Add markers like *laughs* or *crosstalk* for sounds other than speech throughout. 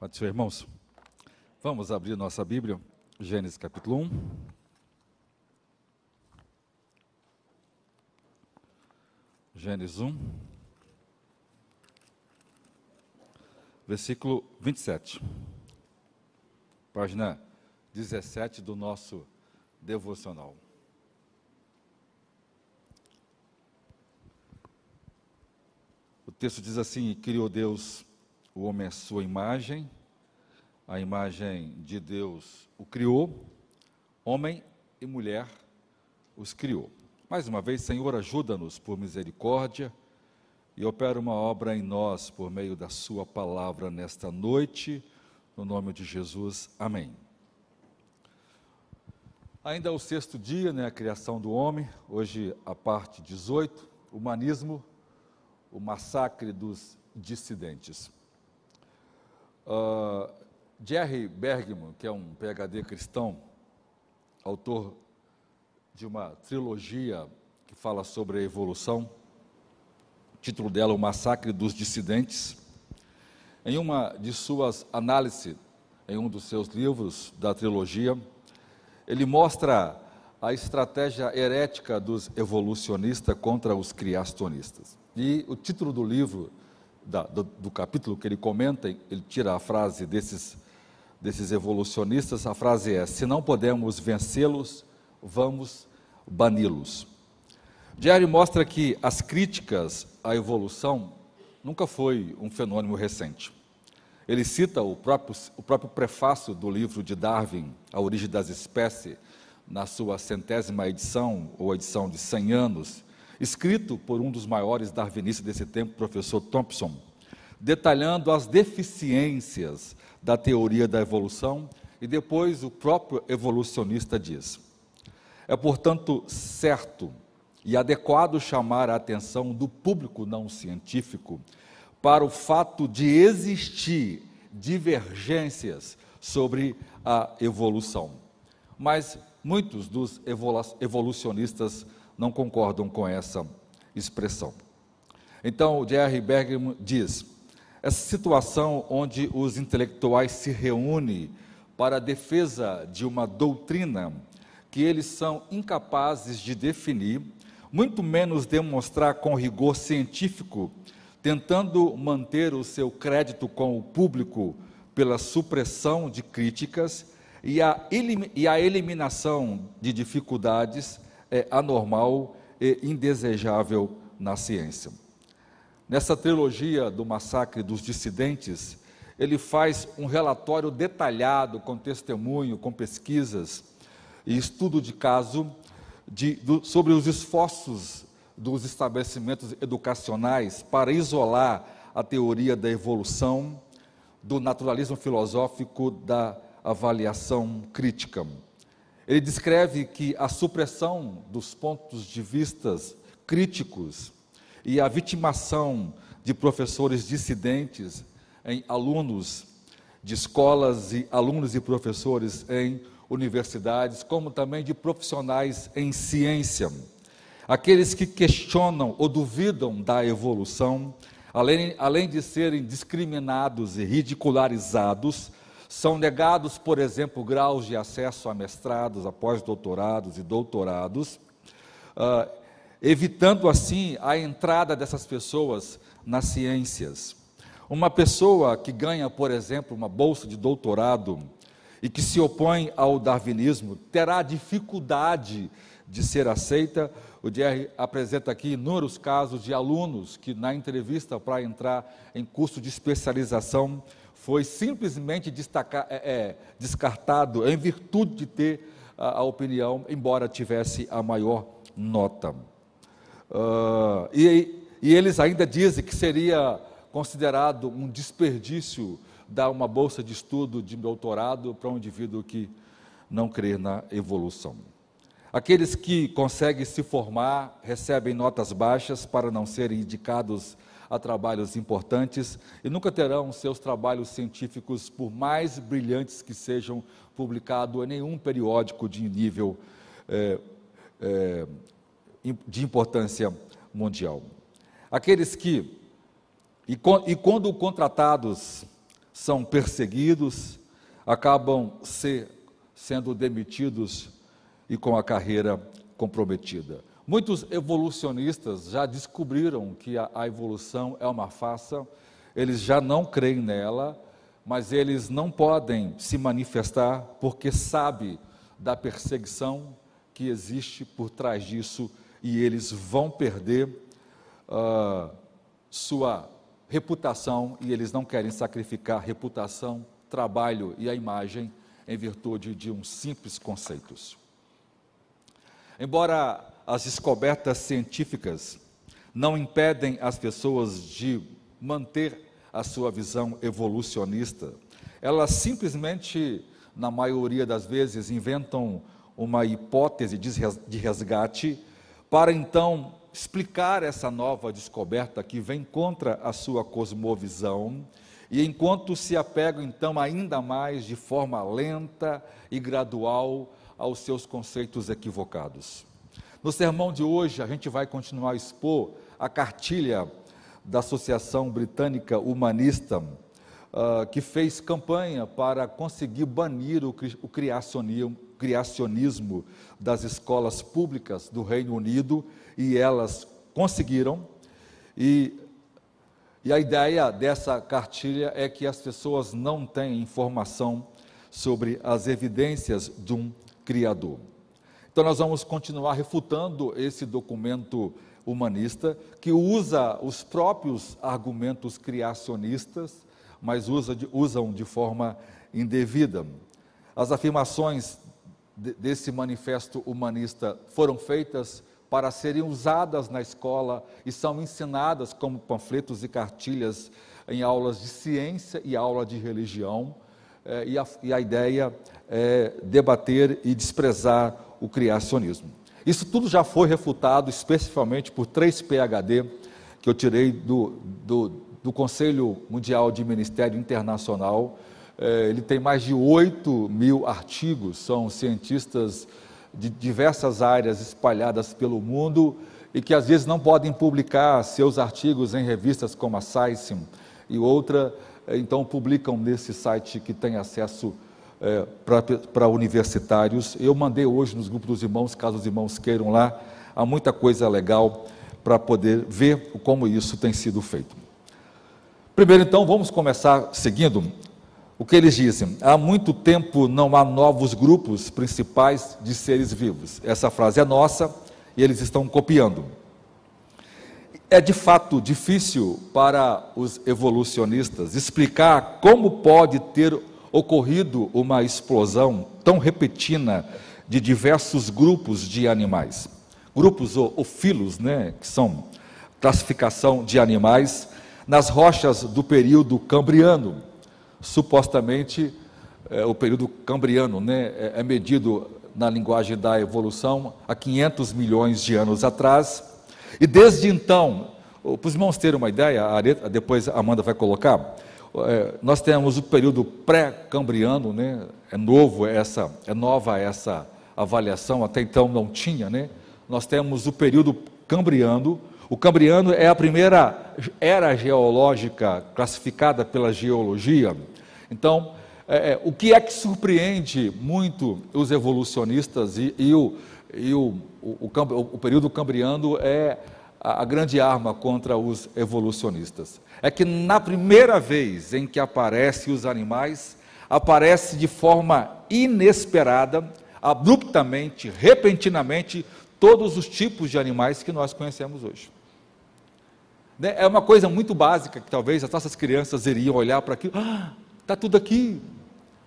Pode ser, irmãos. Vamos abrir nossa Bíblia, Gênesis capítulo 1. Gênesis 1, versículo 27. Página 17 do nosso devocional. O texto diz assim: Criou Deus o homem à sua imagem, a imagem de Deus o criou, homem e mulher os criou. Mais uma vez, Senhor, ajuda-nos por misericórdia e opera uma obra em nós por meio da Sua palavra nesta noite, no nome de Jesus. Amém. Ainda é o sexto dia, né, a criação do homem, hoje a parte 18, humanismo, o massacre dos dissidentes. Uh, Jerry Bergman, que é um PhD cristão, autor de uma trilogia que fala sobre a evolução, o título dela, O Massacre dos Dissidentes, em uma de suas análises, em um dos seus livros da trilogia, ele mostra a estratégia herética dos evolucionistas contra os criacionistas. E o título do livro da, do, do, capítulo que ele comenta, ele tira a frase desses, desses evolucionistas, a frase é: se não podemos vencê-los, vamos bani-los. Jerry mostra que as críticas à evolução nunca foi um fenômeno recente. Ele cita o próprio, o próprio prefácio do livro de Darwin, A Origem das Espécies, na sua centésima edição, ou edição de 100 anos, escrito por um dos maiores darwinistas desse tempo, professor Thompson, detalhando as deficiências da teoria da evolução, e depois o próprio evolucionista diz: é, portanto, certo e adequado chamar a atenção do público não científico para o fato de existir divergências sobre a evolução. Mas muitos dos evolucionistas não concordam com essa expressão. Então, J.R. Bergman diz: essa situação onde os intelectuais se reúnem para a defesa de uma doutrina que eles são incapazes de definir, muito menos demonstrar com rigor científico, tentando manter o seu crédito com o público pela supressão de críticas e a, e a eliminação de dificuldades é anormal e indesejável na ciência. Nessa trilogia do massacre dos dissidentes, ele faz um relatório detalhado, com testemunho, com pesquisas e estudo de caso de, do, sobre os esforços dos estabelecimentos educacionais para isolar a teoria da evolução, do naturalismo filosófico, da avaliação crítica. Ele descreve que a supressão dos pontos de vistas críticos e a vitimação de professores dissidentes em alunos de escolas e alunos e professores em universidades, como também de profissionais em ciência. Aqueles que questionam ou duvidam da evolução, além, além de serem discriminados e ridicularizados, são negados, por exemplo, graus de acesso a mestrados, a pós-doutorados e doutorados, uh, evitando assim a entrada dessas pessoas nas ciências. Uma pessoa que ganha, por exemplo, uma bolsa de doutorado e que se opõe ao darwinismo terá dificuldade de ser aceita. O Jerry apresenta aqui inúmeros casos de alunos que, na entrevista para entrar em curso de especialização, foi simplesmente destacar, é, é, descartado em virtude de ter a, a, opinião, embora tivesse a maior nota. Uh, e, e eles ainda dizem que seria considerado um desperdício dar uma bolsa de estudo de doutorado para um indivíduo que não crê na evolução. Aqueles que conseguem se formar recebem notas baixas para não serem indicados a trabalhos importantes e nunca terão seus trabalhos científicos, por mais brilhantes que sejam, publicados em nenhum periódico de nível é, é, de importância mundial. Aqueles que, e, e quando contratados são perseguidos, acabam se, sendo demitidos e com a carreira comprometida. Muitos evolucionistas já descobriram que a, a evolução é uma farsa, eles já não creem nela, mas eles não podem se manifestar porque sabe da perseguição que existe por trás disso e eles vão perder uh, sua reputação e eles não querem sacrificar reputação, trabalho e a imagem em virtude de uns simples conceitos. Embora as descobertas científicas não impedem as pessoas de manter a sua visão evolucionista, elas simplesmente, na maioria das vezes, inventam uma hipótese de resgate para então explicar essa nova descoberta que vem contra a sua cosmovisão, e enquanto se apegam então ainda mais de forma lenta e gradual aos seus conceitos equivocados. No sermão de hoje, a gente vai continuar a expor a cartilha da Associação Britânica Humanista, uh, que fez campanha para conseguir banir o, o criacionismo, criacionismo das escolas públicas do Reino Unido e elas conseguiram. E, e a ideia dessa cartilha é que as pessoas não têm informação sobre as evidências de um Criador. Então, nós vamos continuar refutando esse documento humanista que usa os próprios argumentos criacionistas, mas usa de, usam de forma indevida. As afirmações desse manifesto humanista foram feitas para serem usadas na escola e são ensinadas como panfletos e cartilhas em aulas de ciência e aula de religião. É, e, a, e a ideia é debater e desprezar o criacionismo. Isso tudo já foi refutado especificamente por três PhD que eu tirei do, do, do Conselho Mundial de Ministério Internacional é, ele tem mais de 8 mil artigos, são cientistas de diversas áreas espalhadas pelo mundo e que às vezes não podem publicar seus artigos em revistas como a Science e outra, é, então publicam nesse site que tem acesso é, para universitários. Eu mandei hoje nos grupos dos irmãos, caso os irmãos queiram lá, há muita coisa legal para poder ver como isso tem sido feito. Primeiro, então, vamos começar seguindo o que eles dizem? Há muito tempo não há novos grupos principais de seres vivos. Essa frase é nossa e eles estão copiando. É de fato difícil para os evolucionistas explicar como pode ter ocorrido uma explosão tão repentina de diversos grupos de animais. Grupos ou, ou filos, né, que são classificação de animais, nas rochas do período cambriano supostamente é, o período cambriano, né, é, é medido na linguagem da evolução há 500 milhões de anos atrás. E desde então, para os irmãos terem uma ideia, depois a Amanda vai colocar, nós temos o período pré-cambriano, né, é novo essa, é nova essa avaliação, até então não tinha, né? Nós temos o período cambriano. O cambriano é a primeira era geológica classificada pela geologia então, é, é, o que é que surpreende muito os evolucionistas e, e, o, e o, o, o, período cambriano é a, grande arma contra os evolucionistas? É que na primeira vez em que aparecem os animais, aparece de forma inesperada, abruptamente, repentinamente, todos os tipos de animais que nós conhecemos hoje. Né, é uma coisa muito básica que talvez as nossas crianças iriam olhar para aquilo. Ah, Está tudo aqui.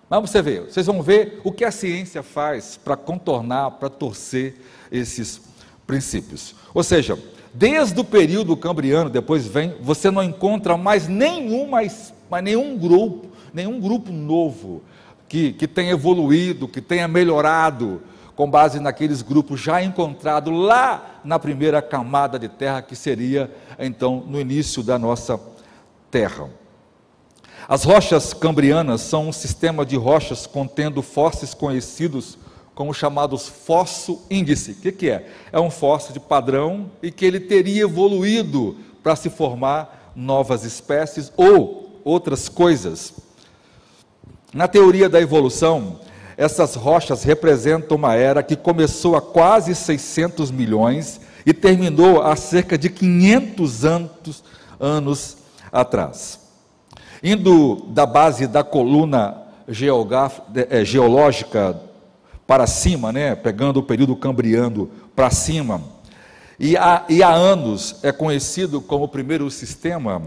Mas você vê, vocês vão ver o que a ciência faz para contornar, para torcer esses princípios. Ou seja, desde o período cambriano, depois vem, você não encontra mais nenhum, mais, mais nenhum grupo, nenhum grupo novo que, que tenha evoluído, que tenha melhorado, com base naqueles grupos já encontrados lá na primeira camada de terra, que seria então no início da nossa terra. As rochas cambrianas são um sistema de rochas contendo fósseis conhecidos como chamados fóssil índice. O que, que é? É um fóssil de padrão e que ele teria evoluído para se formar novas espécies ou outras coisas. Na teoria da evolução, essas rochas representam uma era que começou há quase 600 milhões e terminou há cerca de 500 anos, anos atrás. Indo da base da coluna é, geológica para cima, né, pegando o período cambriano para cima, e há, e há anos é conhecido como o primeiro sistema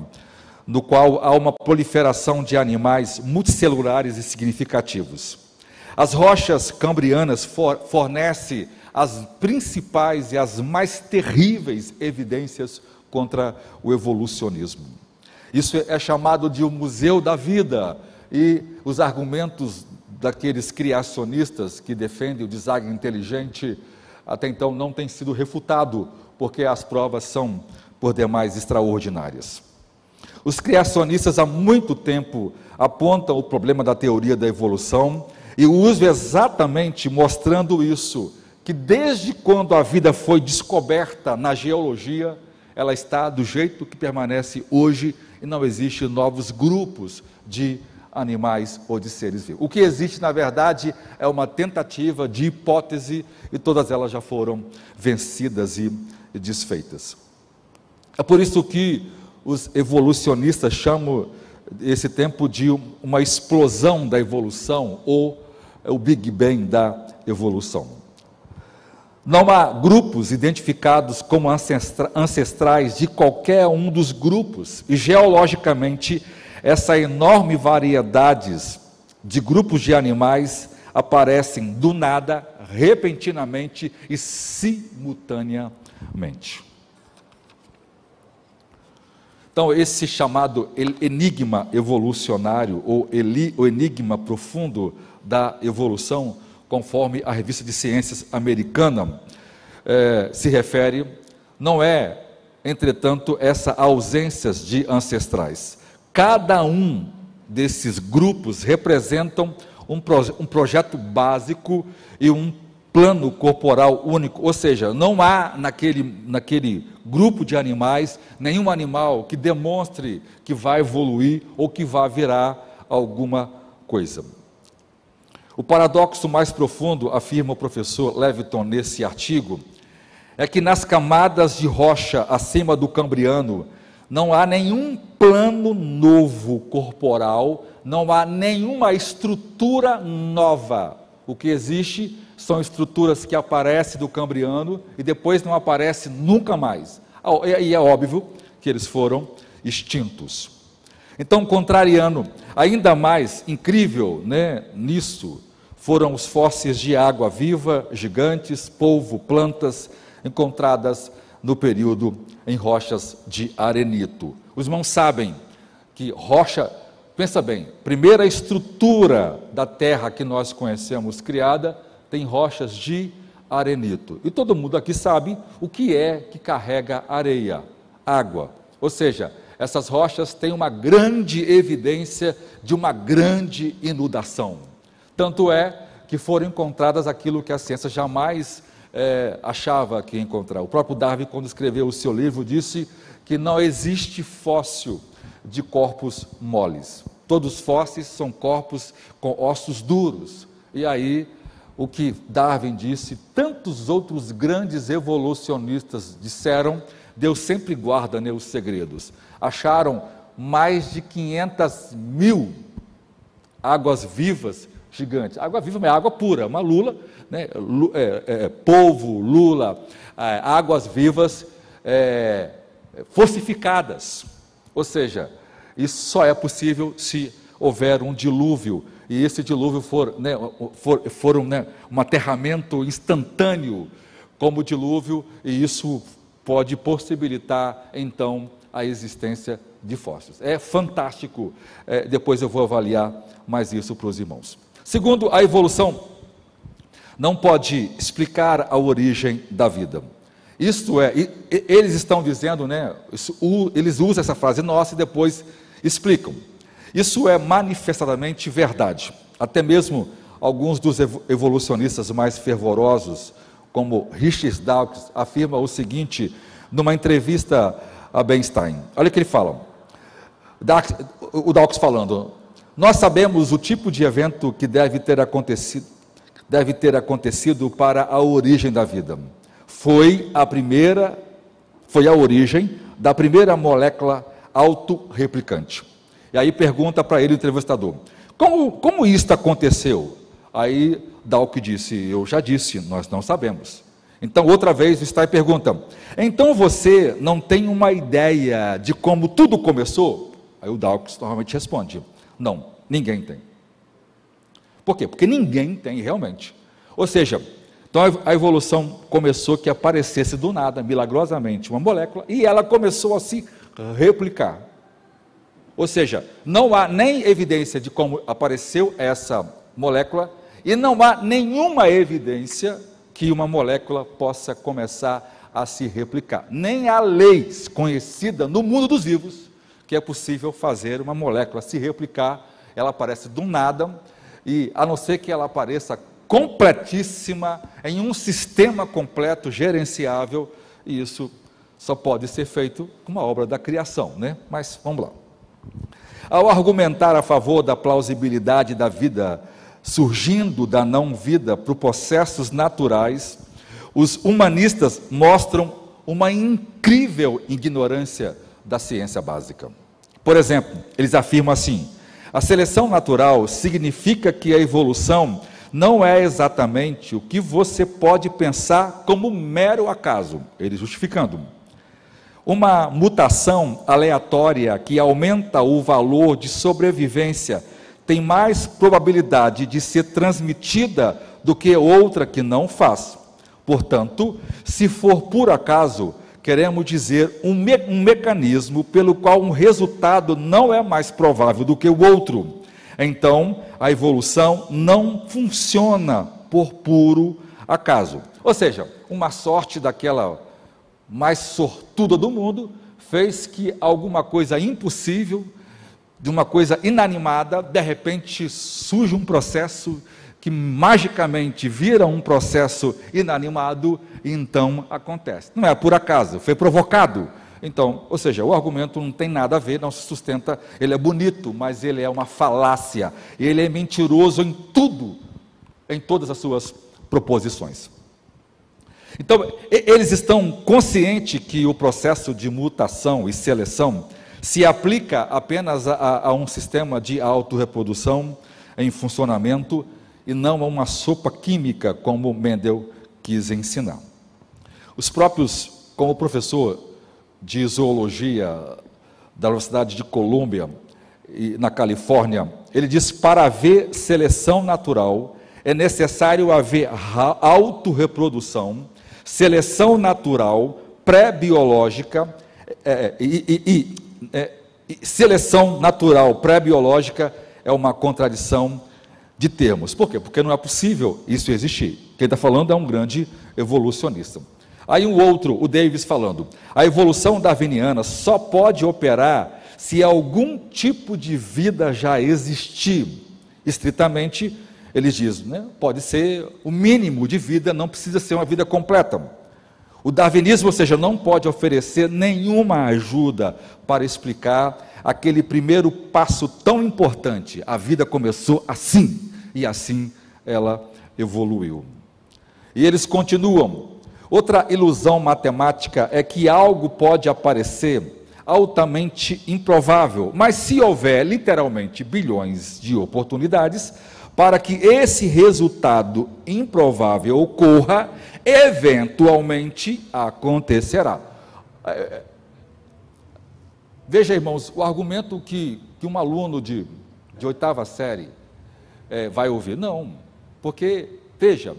no qual há uma proliferação de animais multicelulares e significativos. As rochas cambrianas for, fornecem as principais e as mais terríveis evidências contra o evolucionismo. Isso é chamado de o museu da vida, e os argumentos daqueles criacionistas que defendem o design inteligente até então não têm sido refutado, porque as provas são por demais extraordinárias. Os criacionistas há muito tempo apontam o problema da teoria da evolução e o uso exatamente mostrando isso, que desde quando a vida foi descoberta na geologia, ela está do jeito que permanece hoje e não existe novos grupos de animais ou de seres vivos. O que existe, na verdade, é uma tentativa de hipótese e todas elas já foram vencidas e desfeitas. É por isso que os evolucionistas chamam esse tempo de uma explosão da evolução ou o Big Bang da evolução. Não há grupos identificados como ancestrais de qualquer um dos grupos, e geologicamente essa enorme variedade de grupos de animais aparecem do nada, repentinamente e simultaneamente. Então, esse chamado enigma evolucionário, ou enigma profundo da evolução, conforme a revista de ciências americana eh, se refere, não é, entretanto, essa ausência de ancestrais, Cada um desses grupos representam um, proje um projeto básico e um plano corporal único, ou seja, não há naquele, naquele grupo de animais nenhum animal que demonstre que vai evoluir ou que vai virar alguma coisa. O paradoxo mais profundo, afirma o professor Leviton nesse artigo, é que nas camadas de rocha acima do Cambriano não há nenhum plano novo corporal, não há nenhuma estrutura nova. O que existe são estruturas que aparecem do Cambriano e depois não aparecem nunca mais. E é óbvio que eles foram extintos. Então, contrariando, ainda mais incrível né, nisso, foram os fósseis de água viva, gigantes, polvo, plantas encontradas no período em rochas de arenito. Os irmãos sabem que rocha, pensa bem, primeira estrutura da terra que nós conhecemos criada tem rochas de arenito. E todo mundo aqui sabe o que é que carrega areia, água. Ou seja, essas rochas têm uma grande evidência de uma grande inundação. Tanto é que foram encontradas aquilo que a ciência jamais é, achava que ia encontrar. O próprio Darwin, quando escreveu o seu livro, disse que não existe fóssil de corpos moles. Todos os fósseis são corpos com ossos duros. E aí, o que Darwin disse, tantos outros grandes evolucionistas disseram, Deus sempre guarda né, os segredos. Acharam mais de 500 mil águas vivas gigantes. Água viva é água pura, uma lula né, é, é, polvo, lula, é, águas vivas é, fossificadas. Ou seja, isso só é possível se houver um dilúvio, e esse dilúvio for, né, for, for um, né, um aterramento instantâneo, como dilúvio, e isso pode possibilitar, então, a existência de fósseis. É fantástico. É, depois eu vou avaliar mais isso para os irmãos. Segundo, a evolução não pode explicar a origem da vida. Isto é, eles estão dizendo, né, eles usam essa frase nossa e depois explicam. Isso é manifestadamente verdade. Até mesmo alguns dos evolucionistas mais fervorosos, como Richard Dawkins, afirma o seguinte numa entrevista a Bernstein. Olha o que ele fala. O Dawkins falando: Nós sabemos o tipo de evento que deve ter acontecido, deve ter acontecido para a origem da vida. Foi a primeira, foi a origem da primeira molécula autorreplicante. E aí pergunta para ele o entrevistador: como, como isto aconteceu? Aí Dalk disse: Eu já disse, nós não sabemos. Então, outra vez, o Stein pergunta: Então você não tem uma ideia de como tudo começou? Aí o Dawkins normalmente responde: Não, ninguém tem. Por quê? Porque ninguém tem realmente. Ou seja, então a evolução começou que aparecesse do nada, milagrosamente, uma molécula, e ela começou a se replicar. Ou seja, não há nem evidência de como apareceu essa molécula, e não há nenhuma evidência que uma molécula possa começar a se replicar. Nem há leis conhecida no mundo dos vivos que é possível fazer uma molécula se replicar, ela aparece do nada, e a não ser que ela apareça completíssima em um sistema completo gerenciável, e isso só pode ser feito com uma obra da criação, né? Mas vamos lá. Ao argumentar a favor da plausibilidade da vida surgindo da não-vida para processos naturais, os humanistas mostram uma incrível ignorância da ciência básica. Por exemplo, eles afirmam assim: a seleção natural significa que a evolução não é exatamente o que você pode pensar como mero acaso, eles justificando. Uma mutação aleatória que aumenta o valor de sobrevivência tem mais probabilidade de ser transmitida do que outra que não faz. Portanto, se for por acaso, queremos dizer um, me um mecanismo pelo qual um resultado não é mais provável do que o outro. Então, a evolução não funciona por puro acaso. Ou seja, uma sorte daquela mais sortuda do mundo fez que alguma coisa impossível de uma coisa inanimada, de repente surge um processo que magicamente vira um processo inanimado e então acontece. Não é por acaso, foi provocado. Então, ou seja, o argumento não tem nada a ver, não se sustenta, ele é bonito, mas ele é uma falácia, ele é mentiroso em tudo, em todas as suas proposições. Então, eles estão conscientes que o processo de mutação e seleção se aplica apenas a, a um sistema de autorreprodução em funcionamento e não a uma sopa química, como Mendel quis ensinar. Os próprios, como professor de zoologia da Universidade de Colômbia, na Califórnia, ele diz: para haver seleção natural, é necessário haver autorreprodução, seleção natural, pré-biológica é, é e, e, e é, seleção natural pré-biológica é uma contradição de termos. Por quê? Porque não é possível isso existir. Quem está falando é um grande evolucionista. Aí um outro, o Davis falando, a evolução darwiniana só pode operar se algum tipo de vida já existir. Estritamente, eles dizem, né? pode ser o mínimo de vida, não precisa ser uma vida completa. O darwinismo, ou seja, não pode oferecer nenhuma ajuda para explicar aquele primeiro passo tão importante. A vida começou assim e assim ela evoluiu. E eles continuam. Outra ilusão matemática é que algo pode aparecer altamente improvável, mas se houver literalmente bilhões de oportunidades para que esse resultado improvável ocorra, eventualmente acontecerá. É, é, veja, irmãos, o argumento que, que um aluno de, de oitava série é, vai ouvir. Não, porque, veja,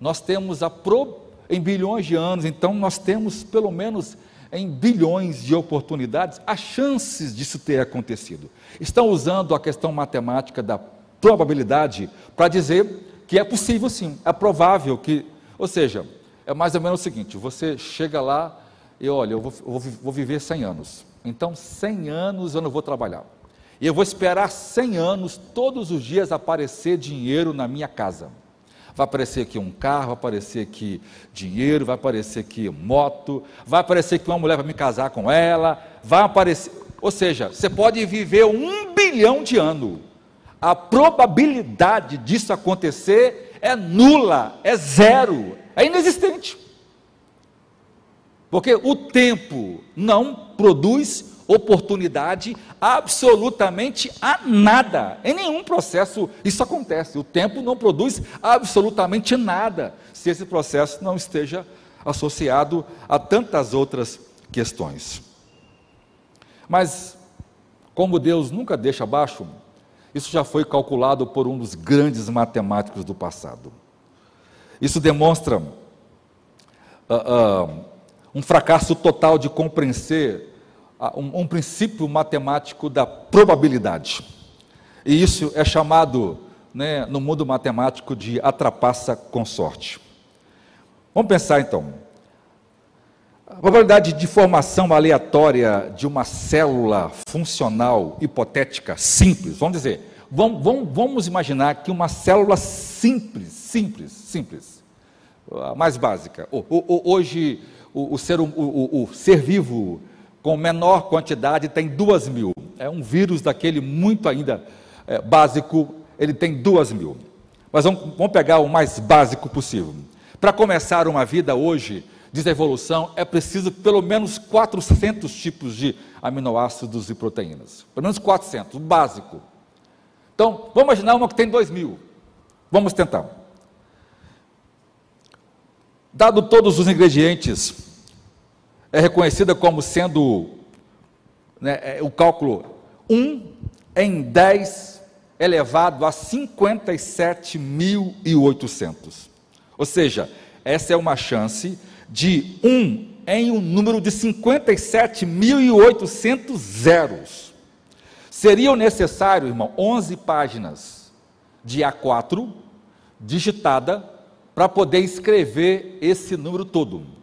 nós temos a pro, em bilhões de anos, então nós temos pelo menos em bilhões de oportunidades as chances disso ter acontecido. Estão usando a questão matemática da probabilidade para dizer que é possível sim, é provável que ou seja, é mais ou menos o seguinte: você chega lá e olha, eu vou, eu vou viver 100 anos. Então, 100 anos eu não vou trabalhar. E eu vou esperar 100 anos, todos os dias, aparecer dinheiro na minha casa. Vai aparecer aqui um carro, vai aparecer aqui dinheiro, vai aparecer aqui moto, vai aparecer aqui uma mulher para me casar com ela, vai aparecer. Ou seja, você pode viver um bilhão de anos a probabilidade disso acontecer é nula, é zero, é inexistente. Porque o tempo não produz oportunidade absolutamente a nada. Em nenhum processo isso acontece. O tempo não produz absolutamente nada se esse processo não esteja associado a tantas outras questões. Mas, como Deus nunca deixa abaixo, isso já foi calculado por um dos grandes matemáticos do passado. Isso demonstra uh, uh, um fracasso total de compreender um, um princípio matemático da probabilidade. E isso é chamado, né, no mundo matemático, de atrapaça com sorte. Vamos pensar então. A probabilidade de formação aleatória de uma célula funcional hipotética simples, vamos dizer, vamos, vamos, vamos imaginar que uma célula simples, simples, simples, a mais básica. Hoje, o, o, ser, o, o, ser vivo com menor quantidade tem duas mil. É um vírus daquele muito ainda é, básico, ele tem duas mil. Mas vamos, vamos pegar o mais básico possível. Para começar uma vida hoje, diz a evolução, é preciso pelo menos 400 tipos de aminoácidos e proteínas. Pelo menos 400, o básico. Então, vamos imaginar uma que tem 2 mil. Vamos tentar. Dado todos os ingredientes, é reconhecida como sendo né, é, o cálculo 1 em 10 elevado a 57.800. Ou seja, essa é uma chance de 1 em um número de 57.800 zeros. Seriam necessários, irmão, 11 páginas de A4 digitada para poder escrever esse número todo.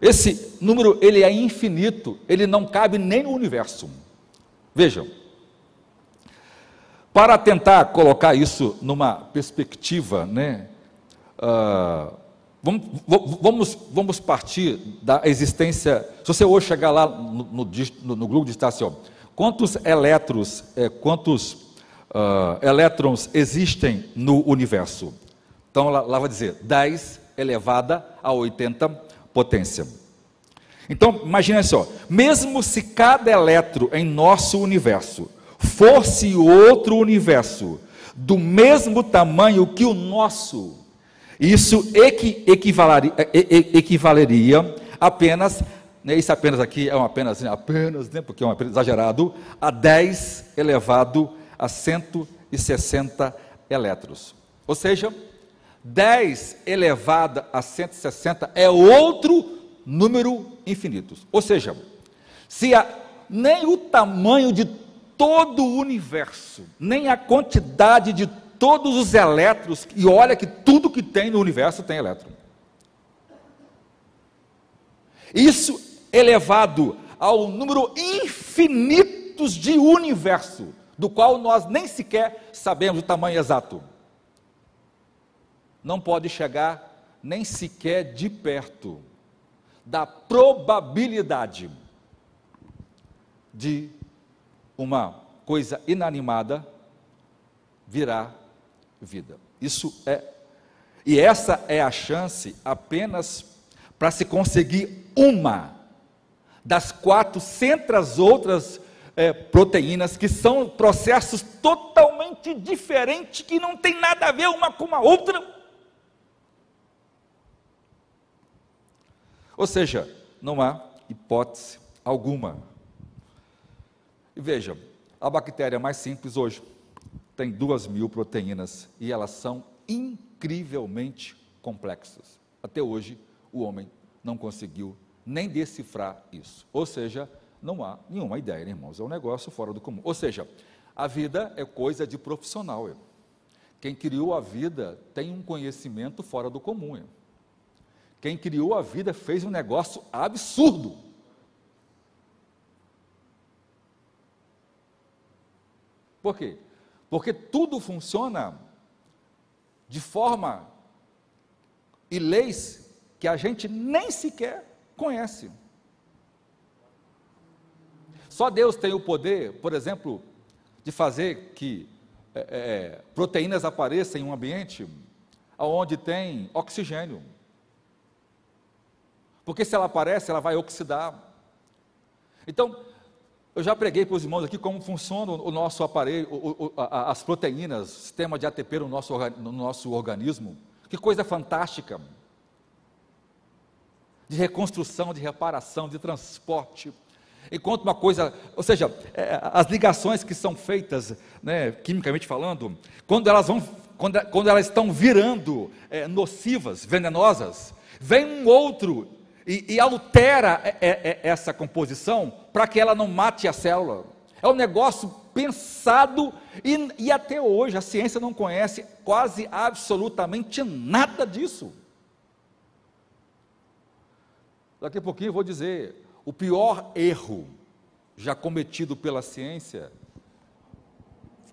Esse número ele é infinito, ele não cabe nem no universo. Vejam, para tentar colocar isso numa perspectiva, né, uh, vamos, vamos, vamos partir da existência. Se você hoje chegar lá no, no, no digitar assim, ó, quantos elétrons, é, quantos uh, elétrons existem no universo? Então lá, lá vai dizer 10 elevada a 80 potência. Então, imagine só, mesmo se cada elétron em nosso universo fosse outro universo do mesmo tamanho que o nosso, isso equi, equivaleria, equivaleria apenas, né, isso apenas aqui é um apenas, apenas, né, porque é um exagerado, a 10 elevado a 160 elétrons. Ou seja, 10 elevado a 160 é outro número infinito. Ou seja, se a, nem o tamanho de todo o universo, nem a quantidade de todos os elétrons, e olha que tudo que tem no universo tem elétron. Isso elevado ao número infinitos de universo, do qual nós nem sequer sabemos o tamanho exato. Não pode chegar nem sequer de perto da probabilidade de uma coisa inanimada virá vida. Isso é. E essa é a chance apenas para se conseguir uma das 400 outras é, proteínas, que são processos totalmente diferentes, que não tem nada a ver uma com a outra. Ou seja, não há hipótese alguma e veja, a bactéria mais simples hoje tem duas mil proteínas e elas são incrivelmente complexas. Até hoje, o homem não conseguiu nem decifrar isso. Ou seja, não há nenhuma ideia, né, irmãos? É um negócio fora do comum. Ou seja, a vida é coisa de profissional. Quem criou a vida tem um conhecimento fora do comum. Quem criou a vida fez um negócio absurdo. Por quê? Porque tudo funciona de forma e leis que a gente nem sequer conhece. Só Deus tem o poder, por exemplo, de fazer que é, é, proteínas apareçam em um ambiente onde tem oxigênio. Porque se ela aparece, ela vai oxidar. Então, eu já preguei para os irmãos aqui como funciona o nosso aparelho, o, o, a, as proteínas, sistema de ATP no nosso, no nosso organismo. Que coisa fantástica. De reconstrução, de reparação, de transporte. Enquanto uma coisa, ou seja, é, as ligações que são feitas, né, quimicamente falando, quando elas vão, quando, quando elas estão virando é, nocivas, venenosas, vem um outro e, e altera é, é, é, essa composição para que ela não mate a célula. É um negócio pensado e, e até hoje a ciência não conhece quase absolutamente nada disso. Daqui a pouquinho eu vou dizer o pior erro já cometido pela ciência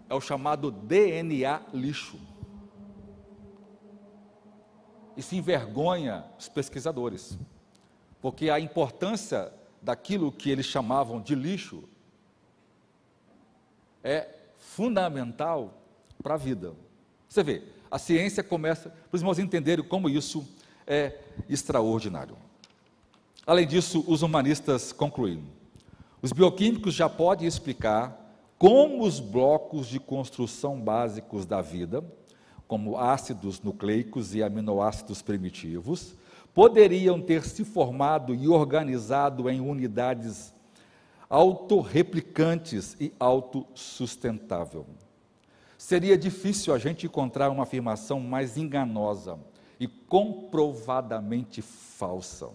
é o chamado DNA lixo. Isso envergonha os pesquisadores, porque a importância daquilo que eles chamavam de lixo é fundamental para a vida. Você vê, a ciência começa, para os irmãos entenderem como isso é extraordinário. Além disso, os humanistas concluíram: os bioquímicos já podem explicar como os blocos de construção básicos da vida, como ácidos nucleicos e aminoácidos primitivos, poderiam ter se formado e organizado em unidades autorreplicantes e autossustentável. Seria difícil a gente encontrar uma afirmação mais enganosa e comprovadamente falsa.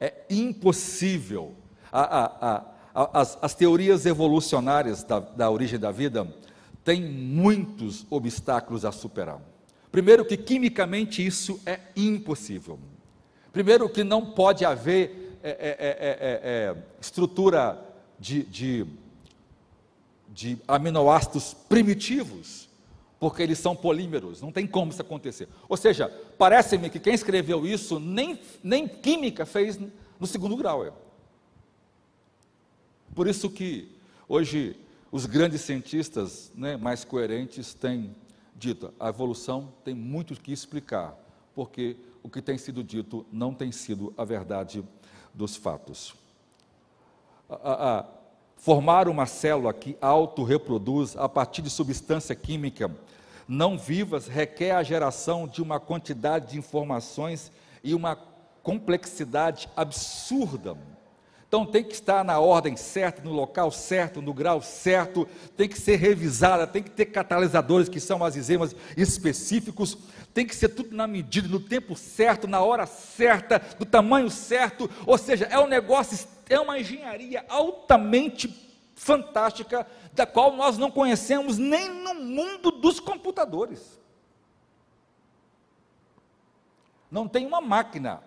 É impossível. A, a, a, as, as, teorias evolucionárias da, da origem da vida têm muitos obstáculos a superar. Primeiro, que quimicamente isso é impossível. Primeiro, que não pode haver é, é, é, estrutura de, de, de aminoácidos primitivos porque eles são polímeros, não tem como isso acontecer. Ou seja, parece-me que quem escreveu isso nem, nem química fez no segundo grau. É. Por isso que hoje os grandes cientistas né, mais coerentes têm dito, a evolução tem muito que explicar, porque o que tem sido dito não tem sido a verdade dos fatos. A, a formar uma célula que autorreproduz a partir de substância química não vivas requer a geração de uma quantidade de informações e uma complexidade absurda. Então tem que estar na ordem certa, no local certo, no grau certo, tem que ser revisada, tem que ter catalisadores que são as enzimas específicos, tem que ser tudo na medida, no tempo certo, na hora certa, do tamanho certo, ou seja, é um negócio, é uma engenharia altamente fantástica, da qual nós não conhecemos nem no mundo dos computadores. Não tem uma máquina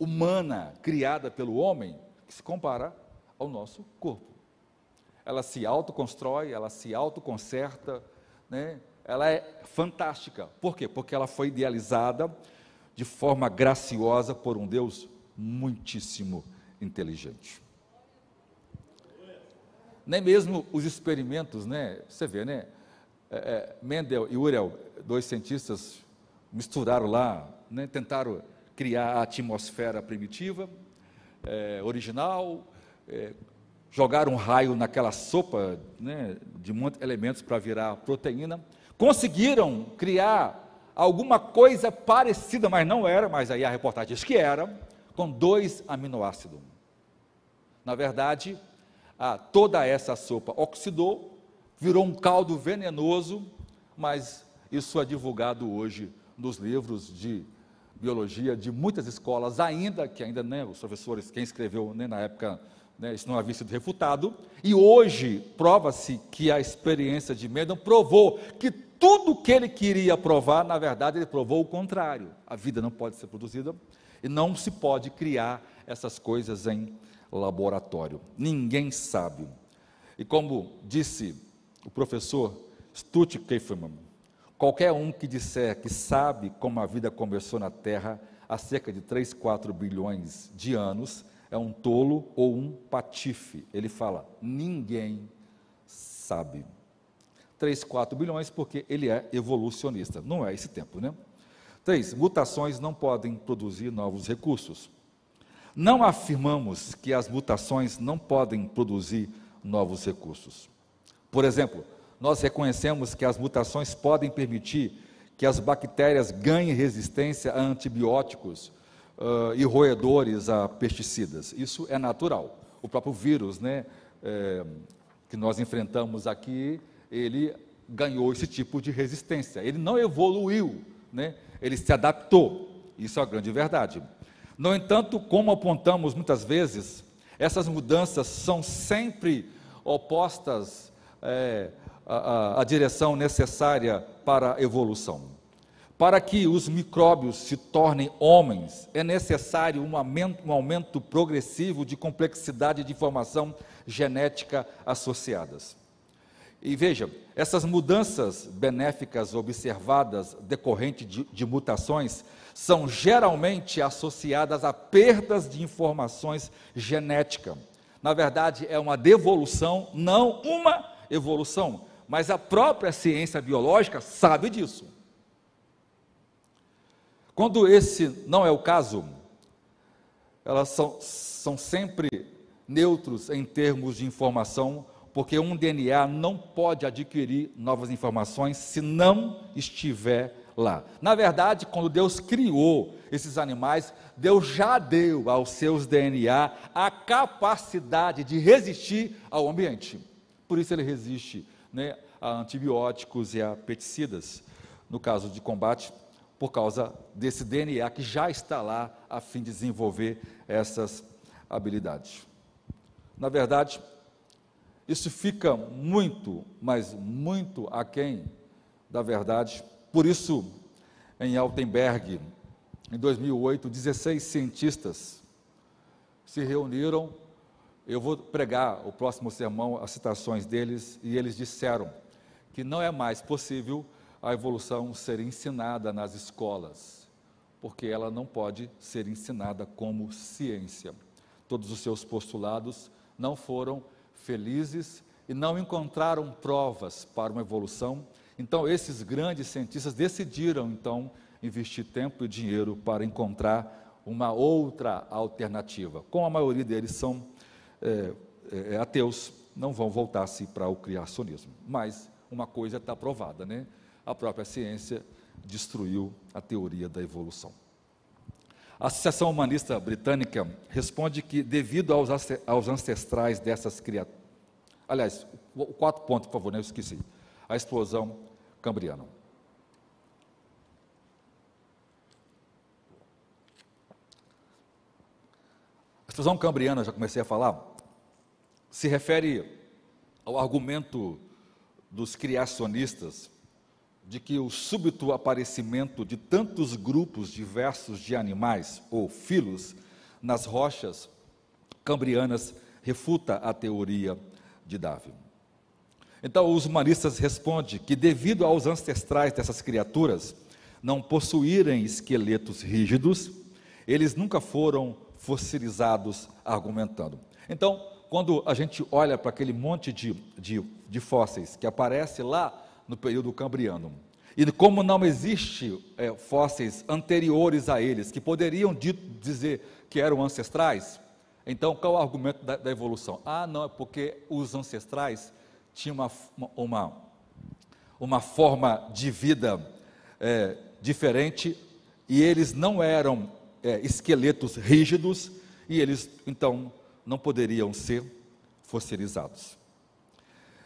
humana criada pelo homem que se compara ao nosso corpo. Ela se autoconstrói, ela se autoconserta, né? ela é fantástica. Por quê? Porque ela foi idealizada de forma graciosa por um Deus muitíssimo inteligente nem mesmo os experimentos, né? Você vê, né? É, é, Mendel e Uriel, dois cientistas, misturaram lá, né? tentaram criar a atmosfera primitiva, é, original, é, jogaram um raio naquela sopa né, de muitos elementos para virar proteína, conseguiram criar alguma coisa parecida, mas não era, mas aí a reportagem diz que era, com dois aminoácidos. Na verdade, ah, toda essa sopa oxidou, virou um caldo venenoso, mas isso é divulgado hoje nos livros de biologia de muitas escolas, ainda que ainda né, os professores, quem escreveu né, na época, né, isso não havia sido refutado, e hoje prova-se que a experiência de Mendel provou que tudo que ele queria provar, na verdade, ele provou o contrário. A vida não pode ser produzida e não se pode criar essas coisas em laboratório. Ninguém sabe. E como disse o professor Stutt Kieferman, qualquer um que disser que sabe como a vida começou na Terra há cerca de 3, 4 bilhões de anos é um tolo ou um patife. Ele fala: ninguém sabe. 3, 4 bilhões porque ele é evolucionista. Não é esse tempo, né? 3. Mutações não podem produzir novos recursos. Não afirmamos que as mutações não podem produzir novos recursos. Por exemplo, nós reconhecemos que as mutações podem permitir que as bactérias ganhem resistência a antibióticos uh, e roedores a pesticidas. Isso é natural. O próprio vírus, né, é, que nós enfrentamos aqui, ele ganhou esse tipo de resistência. Ele não evoluiu, né? ele se adaptou. Isso é a grande verdade. No entanto, como apontamos muitas vezes, essas mudanças são sempre opostas é, à, à direção necessária para a evolução. Para que os micróbios se tornem homens, é necessário um aumento, um aumento progressivo de complexidade de informação genética associadas. E veja, essas mudanças benéficas observadas decorrente de, de mutações são geralmente associadas a perdas de informações genéticas. Na verdade, é uma devolução, não uma evolução, mas a própria ciência biológica sabe disso. Quando esse não é o caso, elas são, são sempre neutros em termos de informação, porque um DNA não pode adquirir novas informações se não estiver lá. Na verdade, quando Deus criou esses animais, Deus já deu aos seus DNA a capacidade de resistir ao ambiente. Por isso ele resiste né, a antibióticos e a pesticidas. No caso de combate, por causa desse DNA que já está lá a fim de desenvolver essas habilidades. Na verdade, isso fica muito, mas muito aquém da verdade por isso, em Altenberg, em 2008, 16 cientistas se reuniram. Eu vou pregar o próximo sermão, as citações deles, e eles disseram que não é mais possível a evolução ser ensinada nas escolas, porque ela não pode ser ensinada como ciência. Todos os seus postulados não foram felizes e não encontraram provas para uma evolução então, esses grandes cientistas decidiram, então, investir tempo e dinheiro para encontrar uma outra alternativa. Como a maioria deles são é, é, ateus, não vão voltar-se para o criacionismo. Mas uma coisa está provada, né? A própria ciência destruiu a teoria da evolução. A Associação Humanista Britânica responde que, devido aos, aos ancestrais dessas criaturas. Aliás, o quatro pontos, por favor, né? eu esqueci a explosão cambriana. A explosão cambriana, já comecei a falar, se refere ao argumento dos criacionistas de que o súbito aparecimento de tantos grupos diversos de animais ou filos nas rochas cambrianas refuta a teoria de Darwin. Então, os humanistas respondem que, devido aos ancestrais dessas criaturas não possuírem esqueletos rígidos, eles nunca foram fossilizados, argumentando. Então, quando a gente olha para aquele monte de, de, de, fósseis que aparece lá no período cambriano, e como não existe é, fósseis anteriores a eles que poderiam dizer que eram ancestrais, então qual é o argumento da, da evolução? Ah, não, é porque os ancestrais tinha uma, uma, uma forma de vida é, diferente e eles não eram é, esqueletos rígidos e eles então não poderiam ser fossilizados.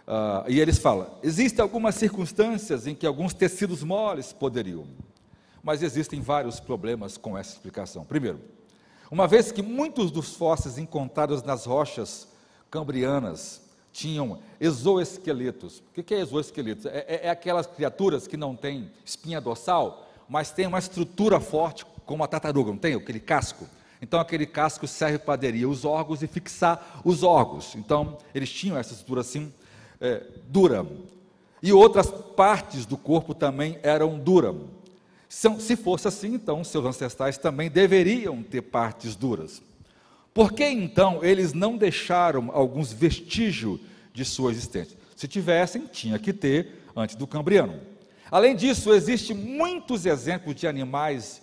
Ah, e eles falam: existem algumas circunstâncias em que alguns tecidos moles poderiam, mas existem vários problemas com essa explicação. Primeiro, uma vez que muitos dos fósseis encontrados nas rochas cambrianas tinham exoesqueletos. O que é exoesqueletos? É, é, é aquelas criaturas que não têm espinha dorsal, mas têm uma estrutura forte, como a tartaruga, não tem? Aquele casco. Então, aquele casco serve para aderir os órgãos e fixar os órgãos. Então, eles tinham essa estrutura assim, é, dura. E outras partes do corpo também eram duras. Se fosse assim, então, seus ancestrais também deveriam ter partes duras. Por que então eles não deixaram alguns vestígios de sua existência? Se tivessem, tinha que ter antes do Cambriano. Além disso, existem muitos exemplos de animais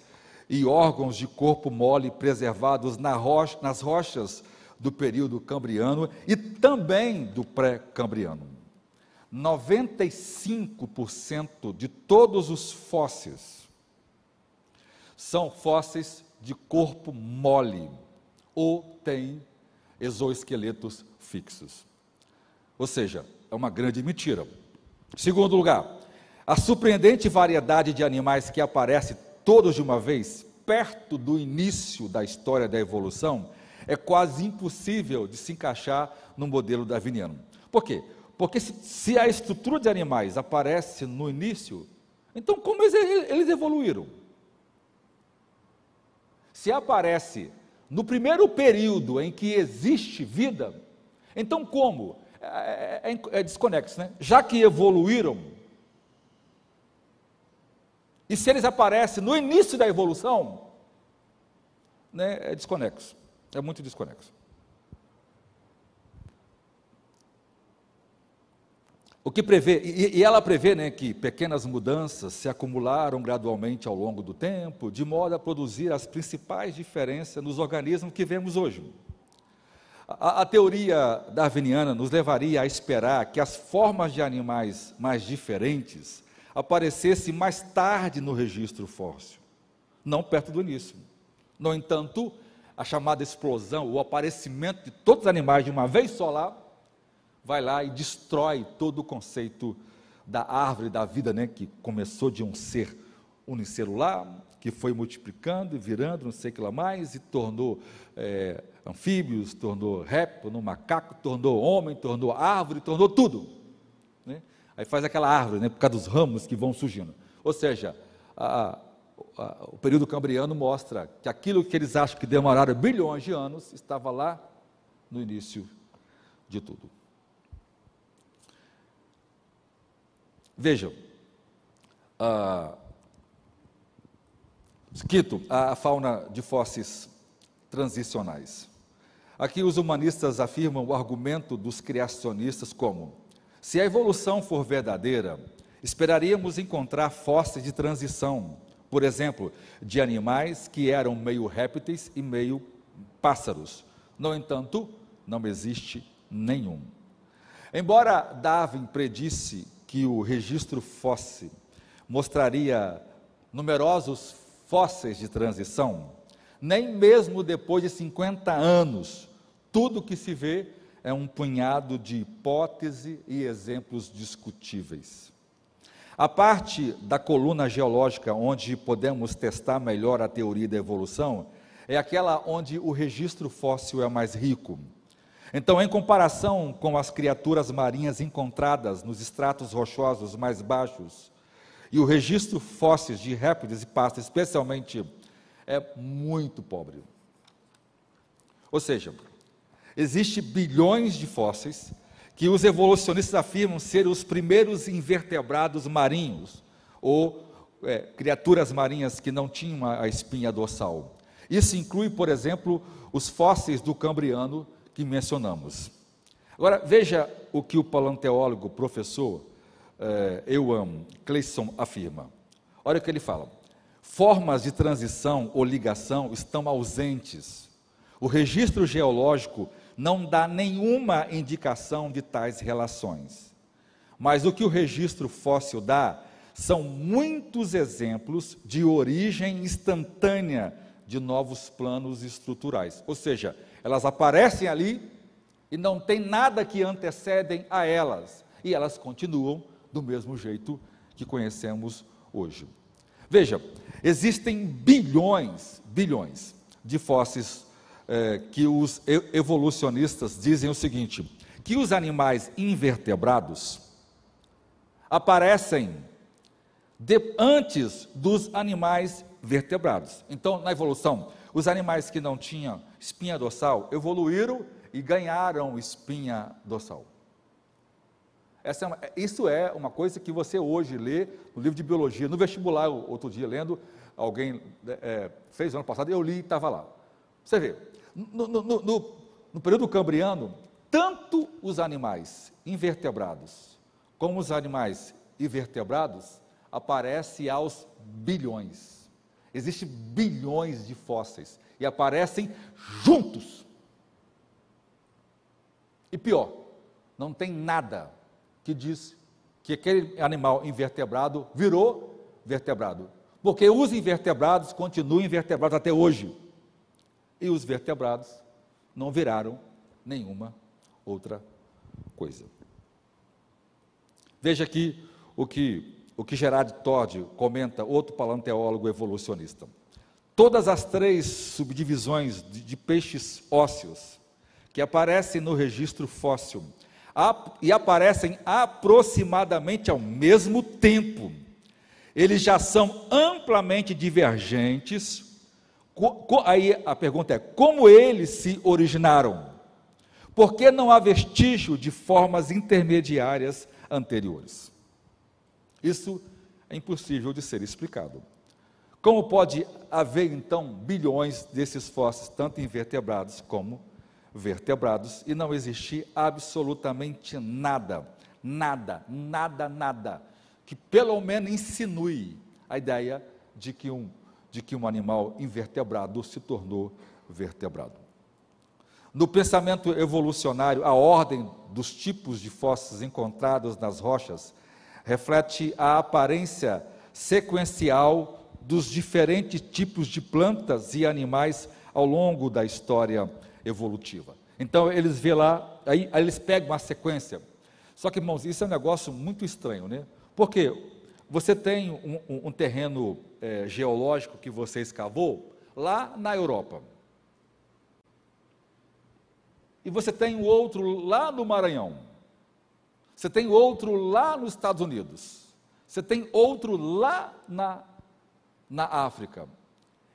e órgãos de corpo mole preservados nas rochas do período cambriano e também do pré-cambriano. 95% de todos os fósseis são fósseis de corpo mole ou têm exoesqueletos fixos. Ou seja, é uma grande mentira. Segundo lugar, a surpreendente variedade de animais que aparece todos de uma vez, perto do início da história da evolução, é quase impossível de se encaixar no modelo darwiniano. Por quê? Porque se, se a estrutura de animais aparece no início, então como eles, eles evoluíram? Se aparece no primeiro período em que existe vida, então como? É, é, é, é desconexo, né? Já que evoluíram, e se eles aparecem no início da evolução, né, é desconexo. É muito desconexo. O que prevê, e, e ela prevê né, que pequenas mudanças se acumularam gradualmente ao longo do tempo, de modo a produzir as principais diferenças nos organismos que vemos hoje. A, a teoria darwiniana nos levaria a esperar que as formas de animais mais diferentes aparecessem mais tarde no registro fóssil, não perto do início. No entanto, a chamada explosão, o aparecimento de todos os animais de uma vez só lá, vai lá e destrói todo o conceito da árvore da vida, né, que começou de um ser unicelular, que foi multiplicando e virando, não sei o que lá mais, e tornou é, anfíbios, tornou réptil, tornou macaco, tornou homem, tornou árvore, tornou tudo. Né? Aí faz aquela árvore, né, por causa dos ramos que vão surgindo. Ou seja, a, a, o período cambriano mostra que aquilo que eles acham que demoraram bilhões de anos estava lá no início de tudo. Vejam, ah, Quinto, a fauna de fósseis transicionais. Aqui os humanistas afirmam o argumento dos criacionistas como: se a evolução for verdadeira, esperaríamos encontrar fósseis de transição, por exemplo, de animais que eram meio répteis e meio pássaros. No entanto, não existe nenhum. Embora Darwin predisse que o registro fóssil mostraria numerosos fósseis de transição, nem mesmo depois de 50 anos, tudo que se vê é um punhado de hipótese e exemplos discutíveis. A parte da coluna geológica onde podemos testar melhor a teoria da evolução é aquela onde o registro fóssil é mais rico. Então, em comparação com as criaturas marinhas encontradas nos estratos rochosos mais baixos, e o registro fósseis de répteis e pastas, especialmente, é muito pobre. Ou seja, existe bilhões de fósseis que os evolucionistas afirmam ser os primeiros invertebrados marinhos, ou é, criaturas marinhas que não tinham a espinha dorsal. Isso inclui, por exemplo, os fósseis do Cambriano que mencionamos. Agora, veja o que o paleontólogo professor eu amo, Cleison afirma. Olha o que ele fala. Formas de transição ou ligação estão ausentes. O registro geológico não dá nenhuma indicação de tais relações. Mas o que o registro fóssil dá são muitos exemplos de origem instantânea de novos planos estruturais. Ou seja, elas aparecem ali e não tem nada que antecedem a elas. E elas continuam do mesmo jeito que conhecemos hoje. Veja, existem bilhões, bilhões de fósseis eh, que os evolucionistas dizem o seguinte: que os animais invertebrados aparecem de, antes dos animais vertebrados. Então, na evolução, os animais que não tinham espinha dorsal evoluíram e ganharam espinha dorsal. É uma, isso é uma coisa que você hoje lê no livro de biologia, no vestibular, outro dia, lendo, alguém é, fez no ano passado, eu li e estava lá. Você vê, no, no, no, no, período cambriano, tanto os animais invertebrados como os animais invertebrados aparecem aos bilhões. Existem bilhões de fósseis e aparecem juntos. E pior, não tem nada que diz que aquele animal invertebrado virou vertebrado. Porque os invertebrados continuam invertebrados até hoje. E os vertebrados não viraram nenhuma outra coisa. Veja aqui o que, o que Gerard Todd comenta, outro paleontólogo evolucionista. Todas as três subdivisões de, de peixes ósseos que aparecem no registro fóssil e aparecem aproximadamente ao mesmo tempo. Eles já são amplamente divergentes. Aí a pergunta é: como eles se originaram? Porque não há vestígio de formas intermediárias anteriores. Isso é impossível de ser explicado. Como pode haver então bilhões desses fósseis, tanto invertebrados como vertebrados, e não existir absolutamente nada, nada, nada, nada, que pelo menos insinue a ideia de que um, de que um animal invertebrado se tornou vertebrado. No pensamento evolucionário, a ordem dos tipos de fósseis encontrados nas rochas reflete a aparência sequencial dos diferentes tipos de plantas e animais ao longo da história evolutiva. Então eles vê lá, aí, aí eles pegam uma sequência. Só que, irmãos, isso é um negócio muito estranho, né? Porque você tem um, um, um terreno é, geológico que você escavou lá na Europa. E você tem outro lá no Maranhão. Você tem outro lá nos Estados Unidos. Você tem outro lá na, na África.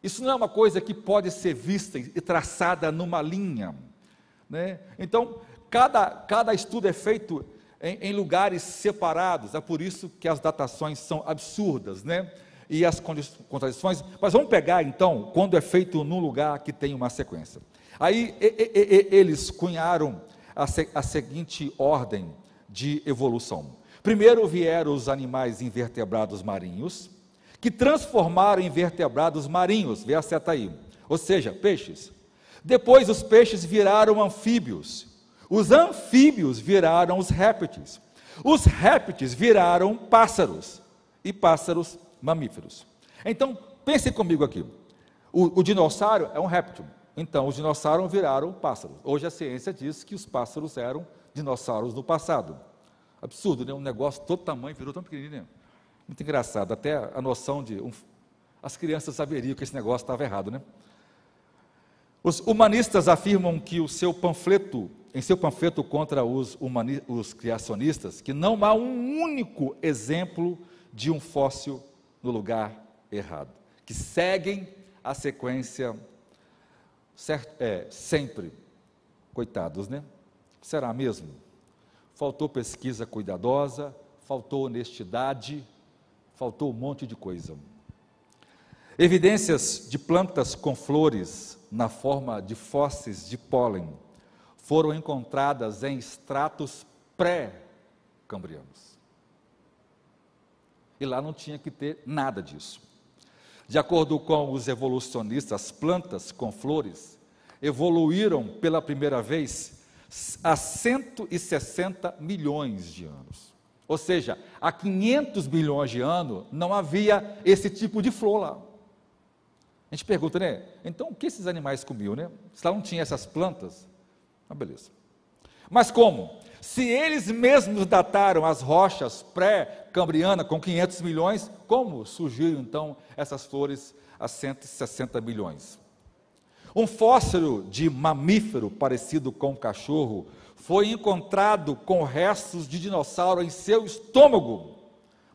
Isso não é uma coisa que pode ser vista e traçada numa linha. Né? Então, cada, cada estudo é feito em, em, lugares separados, é por isso que as datações são absurdas, né? E as contradições. Mas vamos pegar então, quando é feito num lugar que tem uma sequência. Aí e, e, eles cunharam a, se, a seguinte ordem de evolução. Primeiro vieram os animais invertebrados marinhos, que transformaram em vertebrados marinhos, vê a seta aí, ou seja, peixes. Depois os peixes viraram anfíbios, os anfíbios viraram os répteis, os répteis viraram pássaros, e pássaros mamíferos. Então, pense comigo aqui: o, o dinossauro é um réptil, então os dinossauros viraram pássaros. Hoje a ciência diz que os pássaros eram dinossauros no passado. Absurdo, né? Um negócio todo tamanho virou tão pequenininho. Muito engraçado, até a noção de. Um, as crianças saberiam que esse negócio estava errado, né? Os humanistas afirmam que o seu panfleto, em seu panfleto contra os, humani, os criacionistas, que não há um único exemplo de um fóssil no lugar errado, que seguem a sequência certo, é, sempre. Coitados, né? Será mesmo? Faltou pesquisa cuidadosa, faltou honestidade, faltou um monte de coisa. Evidências de plantas com flores na forma de fósseis de pólen foram encontradas em estratos pré-cambrianos. E lá não tinha que ter nada disso. De acordo com os evolucionistas, as plantas com flores evoluíram pela primeira vez há 160 milhões de anos. Ou seja, há 500 milhões de anos não havia esse tipo de flor lá. A gente pergunta, né? Então o que esses animais comiam, né? Se lá não tinha essas plantas, ah, beleza. Mas como? Se eles mesmos dataram as rochas pré-cambriana com 500 milhões, como surgiram então essas flores há 160 milhões? Um fóssil de mamífero parecido com um cachorro foi encontrado com restos de dinossauro em seu estômago.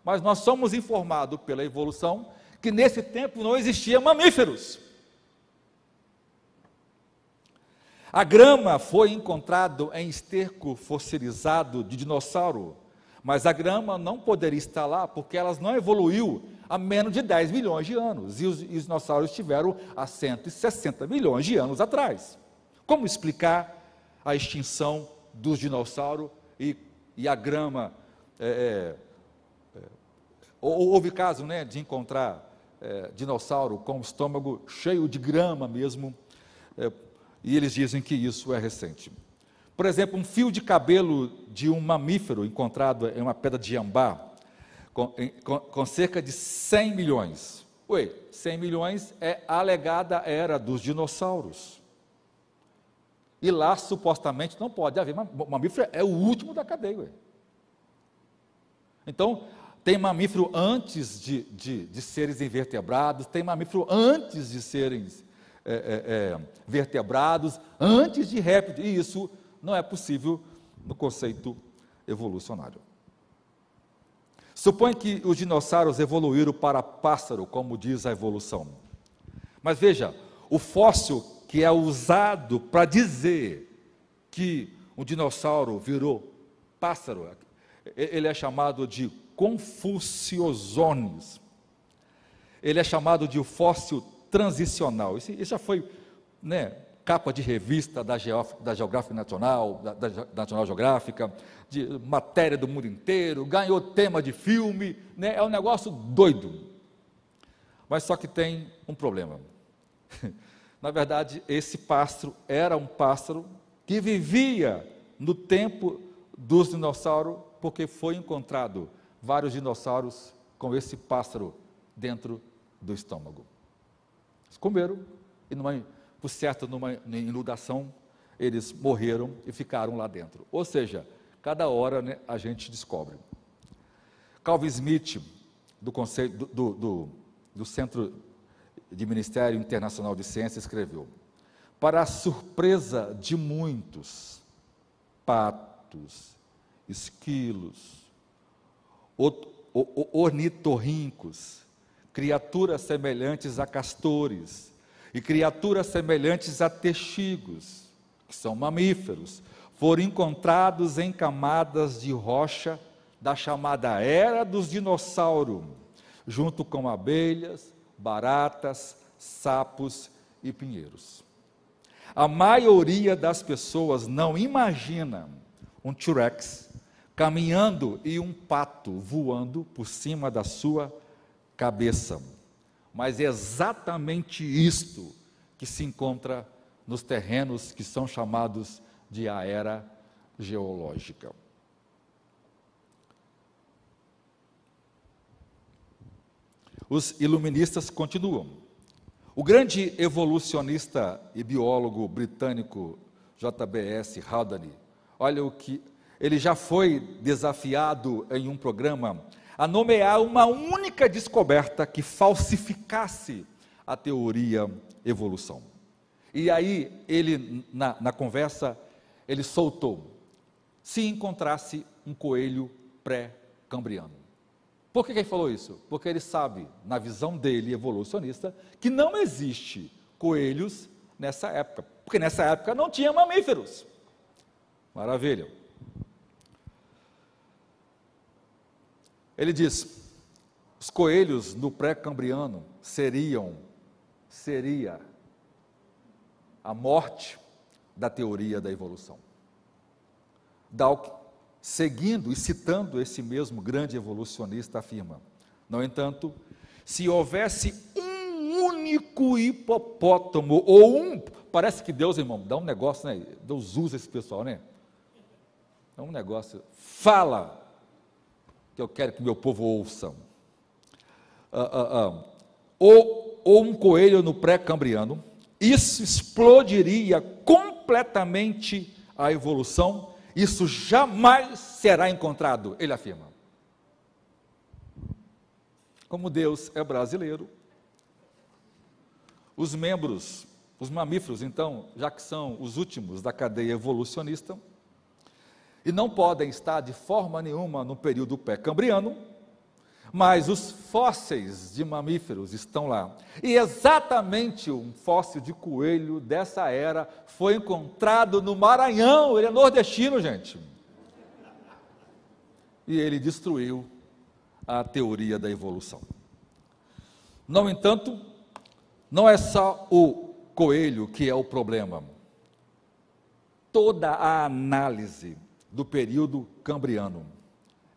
Mas nós somos informados pela evolução que nesse tempo não existiam mamíferos. A grama foi encontrado em esterco fossilizado de dinossauro, mas a grama não poderia estar lá porque ela não evoluiu há menos de 10 milhões de anos e os, e os dinossauros estiveram há 160 milhões de anos atrás. Como explicar a extinção dos dinossauros e, e a grama. É, é, é houve caso né, de encontrar é, dinossauro com o estômago cheio de grama mesmo, é, e eles dizem que isso é recente. Por exemplo, um fio de cabelo de um mamífero encontrado em uma pedra de ambá, com, com, com cerca de 100 milhões. Ué, 100 milhões é a alegada era dos dinossauros. E lá, supostamente, não pode haver. Mamífero é o último da cadeia. Ué. Então, tem mamífero antes de, de, de seres invertebrados, tem mamífero antes de serem é, é, é, vertebrados, antes de répteis, e isso não é possível no conceito evolucionário. Supõe que os dinossauros evoluíram para pássaro, como diz a evolução. Mas veja, o fóssil que é usado para dizer que um dinossauro virou pássaro, ele é chamado de Confuciosones. Ele é chamado de fóssil transicional. Isso, isso já foi né, capa de revista da, Geof, da Geográfica Nacional, da, da, Nacional Geográfica, de matéria do mundo inteiro, ganhou tema de filme, né, é um negócio doido. Mas só que tem um problema. *laughs* Na verdade, esse pássaro era um pássaro que vivia no tempo dos dinossauros, porque foi encontrado vários dinossauros com esse pássaro dentro do estômago. Eles comeram e, numa, por certo, numa inundação, eles morreram e ficaram lá dentro. Ou seja, cada hora né, a gente descobre. Calvin Smith, do, Conselho, do, do, do, do Centro de Ministério Internacional de Ciência, escreveu: Para a surpresa de muitos, patos, esquilos, ornitorrincos, criaturas semelhantes a castores e criaturas semelhantes a texigos, que são mamíferos, foram encontrados em camadas de rocha da chamada Era dos Dinossauros, junto com abelhas, baratas, sapos e pinheiros. A maioria das pessoas não imagina um T-Rex caminhando e um pato voando por cima da sua cabeça. Mas é exatamente isto que se encontra nos terrenos que são chamados de a era geológica. Os iluministas continuam. O grande evolucionista e biólogo britânico J.B.S. Haldane, olha o que ele já foi desafiado em um programa a nomear uma única descoberta que falsificasse a teoria evolução. E aí ele, na, na conversa, ele soltou, se encontrasse um coelho pré-cambriano. Por que, que ele falou isso? Porque ele sabe, na visão dele, evolucionista, que não existe coelhos nessa época. Porque nessa época não tinha mamíferos. Maravilha. Ele diz: os coelhos no pré-cambriano seriam, seria a morte da teoria da evolução. Dawkins, seguindo e citando esse mesmo grande evolucionista, afirma: no entanto, se houvesse um único hipopótamo, ou um, parece que Deus, irmão, dá um negócio, né? Deus usa esse pessoal, né? É um negócio, fala que eu quero que meu povo ouçam. Ah, ah, ah. Ou, ou um coelho no pré-cambriano, isso explodiria completamente a evolução, isso jamais será encontrado, ele afirma. Como Deus é brasileiro, os membros, os mamíferos, então, já que são os últimos da cadeia evolucionista, e não podem estar de forma nenhuma no período pré-cambriano, mas os fósseis de mamíferos estão lá. E exatamente um fóssil de coelho dessa era foi encontrado no Maranhão, ele é nordestino, gente. E ele destruiu a teoria da evolução. No entanto, não é só o coelho que é o problema. toda a análise do período cambriano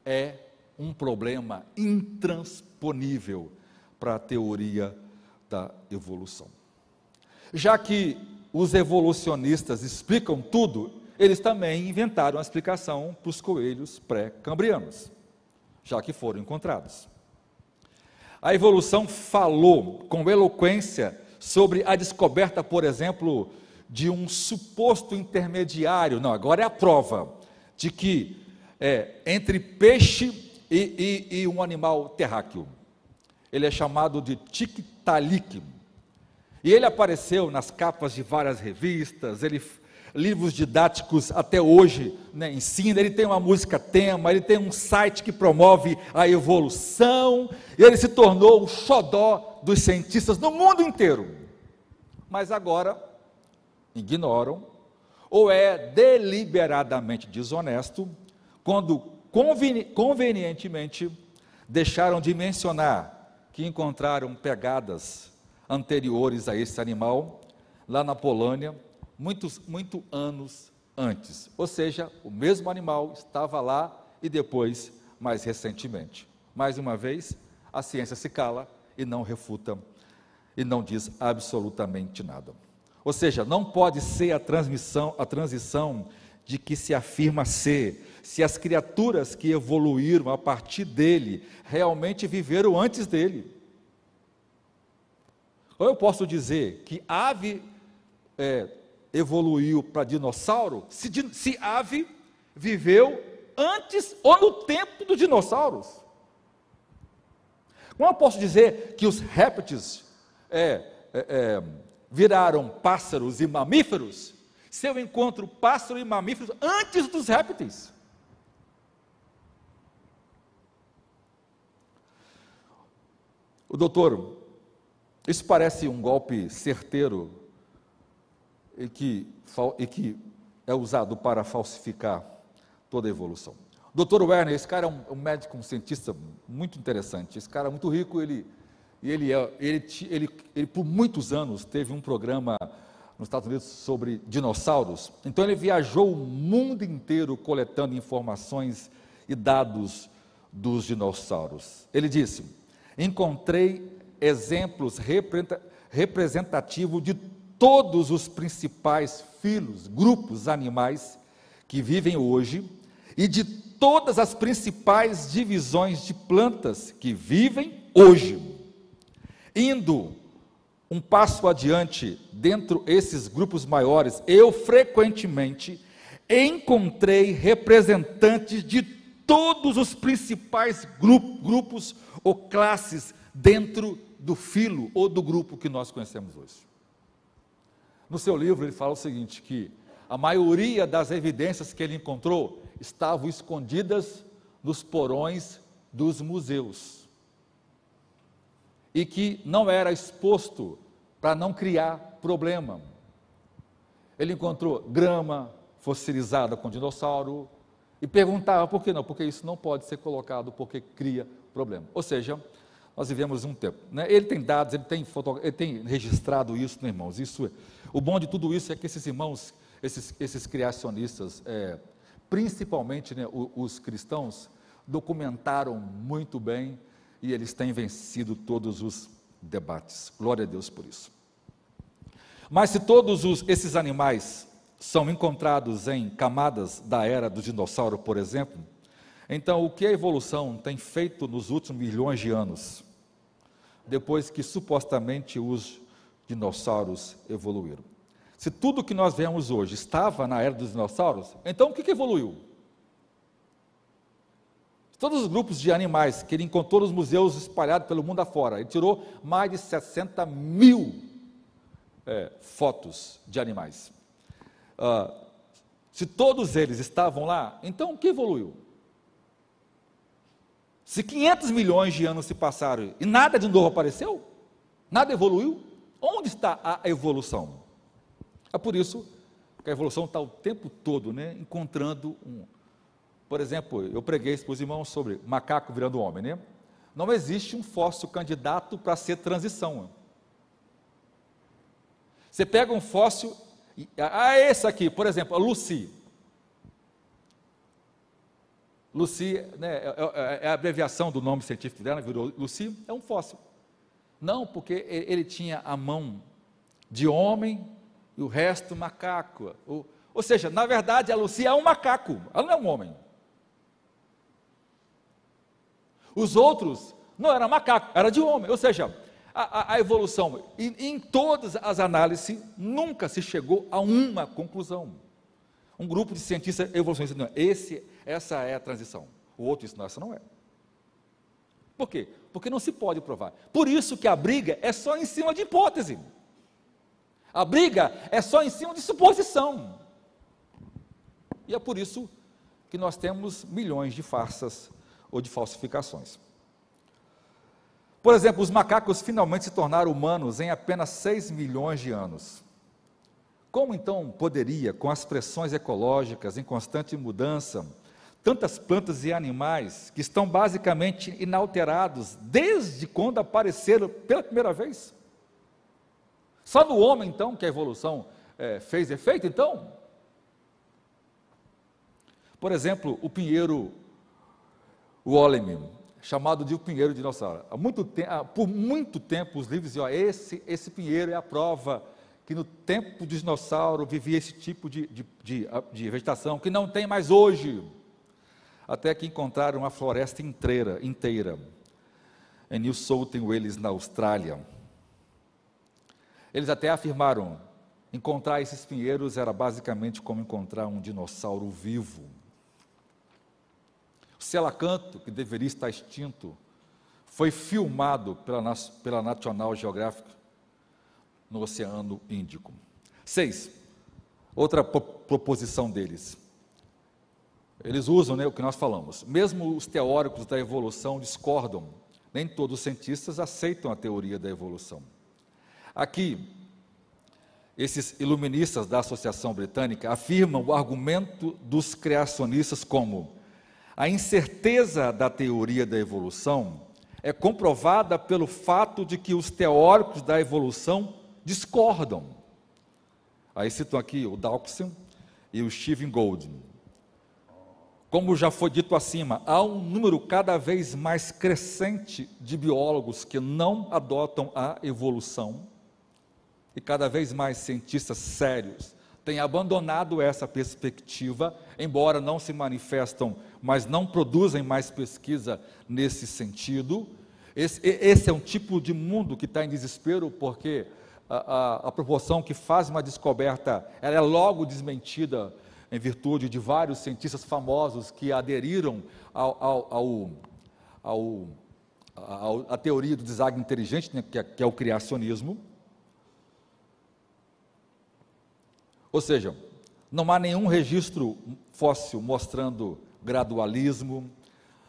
é um problema intransponível para a teoria da evolução. Já que os evolucionistas explicam tudo, eles também inventaram a explicação para os coelhos pré-cambrianos, já que foram encontrados. A evolução falou com eloquência sobre a descoberta, por exemplo, de um suposto intermediário, não, agora é a prova de que é, entre peixe e, e, e um animal terráqueo. Ele é chamado de Tiktaalik. E ele apareceu nas capas de várias revistas, ele livros didáticos até hoje né, ensina, ele tem uma música tema, ele tem um site que promove a evolução, ele se tornou o xodó dos cientistas no mundo inteiro. Mas agora ignoram, ou é deliberadamente desonesto, quando conveni convenientemente deixaram de mencionar que encontraram pegadas anteriores a esse animal lá na Polônia muitos, muito anos antes. Ou seja, o mesmo animal estava lá e depois, mais recentemente. Mais uma vez, a ciência se cala e não refuta e não diz absolutamente nada. Ou seja, não pode ser a transmissão, a transição de que se afirma ser, se as criaturas que evoluíram a partir dele realmente viveram antes dele. Ou eu posso dizer que ave é, evoluiu para dinossauro se, se ave viveu antes ou no tempo dos dinossauros. Como eu posso dizer que os répteis é, é, é, viraram pássaros e mamíferos se eu encontro pássaro e mamíferos antes dos répteis? O doutor, isso parece um golpe certeiro e que, e que é usado para falsificar toda a evolução. Dr. Werner, esse cara é um, um, médico, um cientista muito interessante. Esse cara é muito rico, ele, ele, é, ele, ele, ele por muitos anos teve um programa nos Estados Unidos sobre dinossauros. Então ele viajou o mundo inteiro coletando informações e dados dos dinossauros. Ele disse: encontrei exemplos representativos de todos os principais filos, grupos animais que vivem hoje e de todas as principais divisões de plantas que vivem hoje. Indo um passo adiante dentro esses grupos maiores, eu frequentemente encontrei representantes de todos os principais grupos ou classes dentro do filo ou do grupo que nós conhecemos hoje. No seu livro, ele fala o seguinte: que a maioria das evidências que ele encontrou estavam escondidas nos porões dos museus e que não era exposto para não criar problema. Ele encontrou grama fossilizada com dinossauro e perguntava por que não, porque isso não pode ser colocado porque cria problema. Ou seja, nós vivemos um tempo. Né? Ele tem dados, ele tem, foto, ele tem registrado isso, né, irmãos. Isso, é, o bom de tudo isso é que esses irmãos, esses, esses criacionistas, é, principalmente né, os, os cristãos, documentaram muito bem e eles têm vencido todos os debates. Glória a Deus por isso. Mas se todos os, esses animais são encontrados em camadas da era do dinossauro, por exemplo, então o que a evolução tem feito nos últimos milhões de anos? depois que supostamente os dinossauros evoluíram. Se tudo que nós vemos hoje estava na era dos dinossauros, então o que, que evoluiu? Todos os grupos de animais que ele encontrou nos museus espalhados pelo mundo afora, ele tirou mais de 60 mil é, fotos de animais. Ah, se todos eles estavam lá, então o que evoluiu? Se 500 milhões de anos se passaram e nada de novo apareceu, nada evoluiu, onde está a evolução? É por isso que a evolução está o tempo todo né, encontrando um. Por exemplo, eu preguei para os irmãos sobre macaco virando homem, né? Não existe um fóssil candidato para ser transição. Você pega um fóssil Ah, esse aqui, por exemplo, a Lucy. Lucy, né, é, é, é, a abreviação do nome científico dela, virou Lucy, é um fóssil. Não, porque ele tinha a mão de homem e o resto macaco. Ou, ou seja, na verdade, a Lucy é um macaco, ela não é um homem. Os outros não eram macaco, era de homem. Ou seja, a, a evolução, em, em todas as análises, nunca se chegou a uma conclusão. Um grupo de cientistas evolucionistas, não, esse, essa é a transição. O outro disse, não, essa não é. Por quê? Porque não se pode provar. Por isso que a briga é só em cima de hipótese. A briga é só em cima de suposição. E é por isso que nós temos milhões de farsas ou de falsificações. Por exemplo, os macacos finalmente se tornaram humanos em apenas 6 milhões de anos. Como então poderia, com as pressões ecológicas em constante mudança, tantas plantas e animais que estão basicamente inalterados desde quando apareceram pela primeira vez? Só no homem, então, que a evolução é, fez efeito, então? Por exemplo, o pinheiro Wollemy, chamado de o pinheiro dinossauro. Há muito por muito tempo os livros diziam, esse, esse pinheiro é a prova que no tempo do dinossauro vivia esse tipo de, de, de, de vegetação, que não tem mais hoje. Até que encontraram uma floresta inteira, inteira em New South Wales, na Austrália. Eles até afirmaram, encontrar esses pinheiros era basicamente como encontrar um dinossauro vivo. Selacanto, que deveria estar extinto, foi filmado pela, pela National Geographic no Oceano Índico. Seis, outra proposição deles. Eles usam né, o que nós falamos. Mesmo os teóricos da evolução discordam. Nem todos os cientistas aceitam a teoria da evolução. Aqui, esses iluministas da Associação Britânica afirmam o argumento dos criacionistas como a incerteza da teoria da evolução é comprovada pelo fato de que os teóricos da evolução discordam. Aí citam aqui o Dawkins e o Stephen Golding. Como já foi dito acima, há um número cada vez mais crescente de biólogos que não adotam a evolução e cada vez mais cientistas sérios têm abandonado essa perspectiva, embora não se manifestam, mas não produzem mais pesquisa nesse sentido. Esse, esse é um tipo de mundo que está em desespero, porque a, a, a, proporção que faz uma descoberta, ela é logo desmentida em virtude de vários cientistas famosos que aderiram ao, ao, ao, ao à teoria do design inteligente, né, que, é, que é o criacionismo. Ou seja, não há nenhum registro fóssil mostrando gradualismo,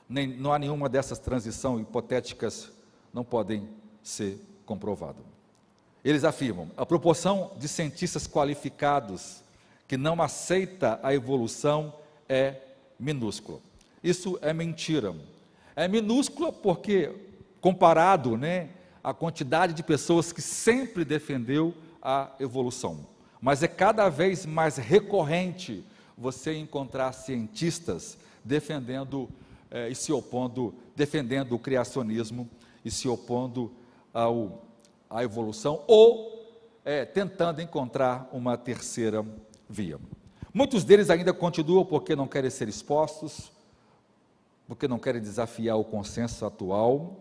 nem, não há nenhuma dessas transições hipotéticas não podem ser comprovadas. Eles afirmam, a proporção de cientistas qualificados que não aceita a evolução é minúscula. Isso é mentira. É minúscula porque comparado, né, à quantidade de pessoas que sempre defendeu a evolução. Mas é cada vez mais recorrente você encontrar cientistas defendendo eh, e se opondo, defendendo o criacionismo e se opondo ao, à evolução ou eh, tentando encontrar uma terceira via. Muitos deles ainda continuam porque não querem ser expostos, porque não querem desafiar o consenso atual.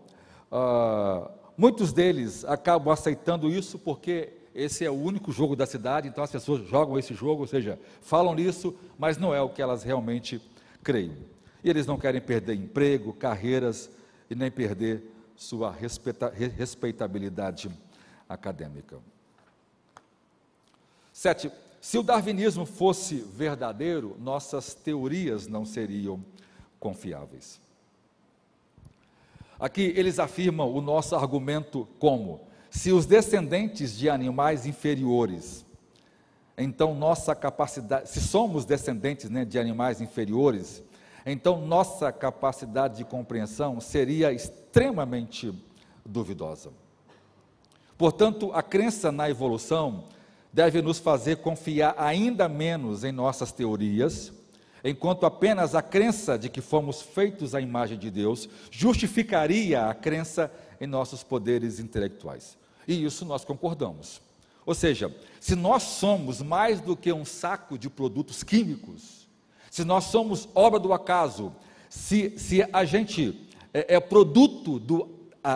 Uh, muitos deles acabam aceitando isso porque esse é o único jogo da cidade, então as pessoas jogam esse jogo, ou seja, falam nisso, mas não é o que elas realmente creem. E eles não querem perder emprego, carreiras e nem perder sua respeita respeitabilidade acadêmica. Sete, se o darwinismo fosse verdadeiro, nossas teorias não seriam confiáveis. Aqui eles afirmam o nosso argumento como: se os descendentes de animais inferiores, então nossa capacidade, se somos descendentes né, de animais inferiores, então nossa capacidade de compreensão seria extremamente duvidosa. Portanto, a crença na evolução deve nos fazer confiar ainda menos em nossas teorias, enquanto apenas a crença de que fomos feitos à imagem de Deus justificaria a crença em nossos poderes intelectuais. E isso nós concordamos. Ou seja, se nós somos mais do que um saco de produtos químicos, se nós somos obra do acaso, se, se a gente é, é produto do,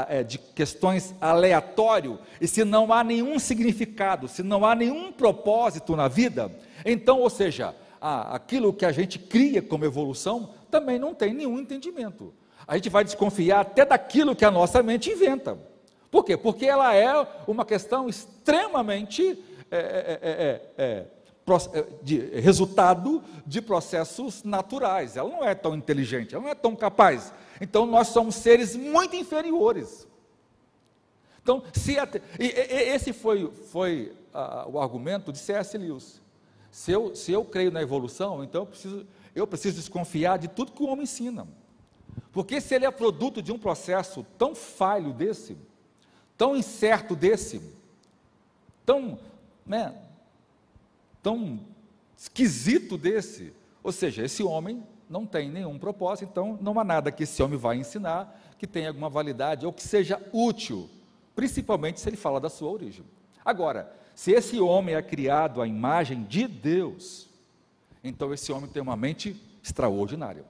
é, de questões aleatório, e se não há nenhum significado, se não há nenhum propósito na vida, então, ou seja, aquilo que a gente cria como evolução também não tem nenhum entendimento. A gente vai desconfiar até daquilo que a nossa mente inventa. Por quê? Porque ela é uma questão extremamente é, é, é, de resultado de processos naturais. Ela não é tão inteligente, ela não é tão capaz. Então nós somos seres muito inferiores. Então, se até, e, e, esse foi, foi uh, o argumento de C.S. Lewis. Se eu, se eu creio na evolução, então eu preciso, eu preciso desconfiar de tudo que o homem ensina. Porque se ele é produto de um processo tão falho desse, tão incerto desse, tão, né, tão esquisito desse, ou seja, esse homem não tem nenhum propósito, então não há nada que esse homem vai ensinar que tenha alguma validade ou que seja útil, principalmente se ele fala da sua origem. Agora, se esse homem é criado à imagem de Deus, então esse homem tem uma mente extraordinária.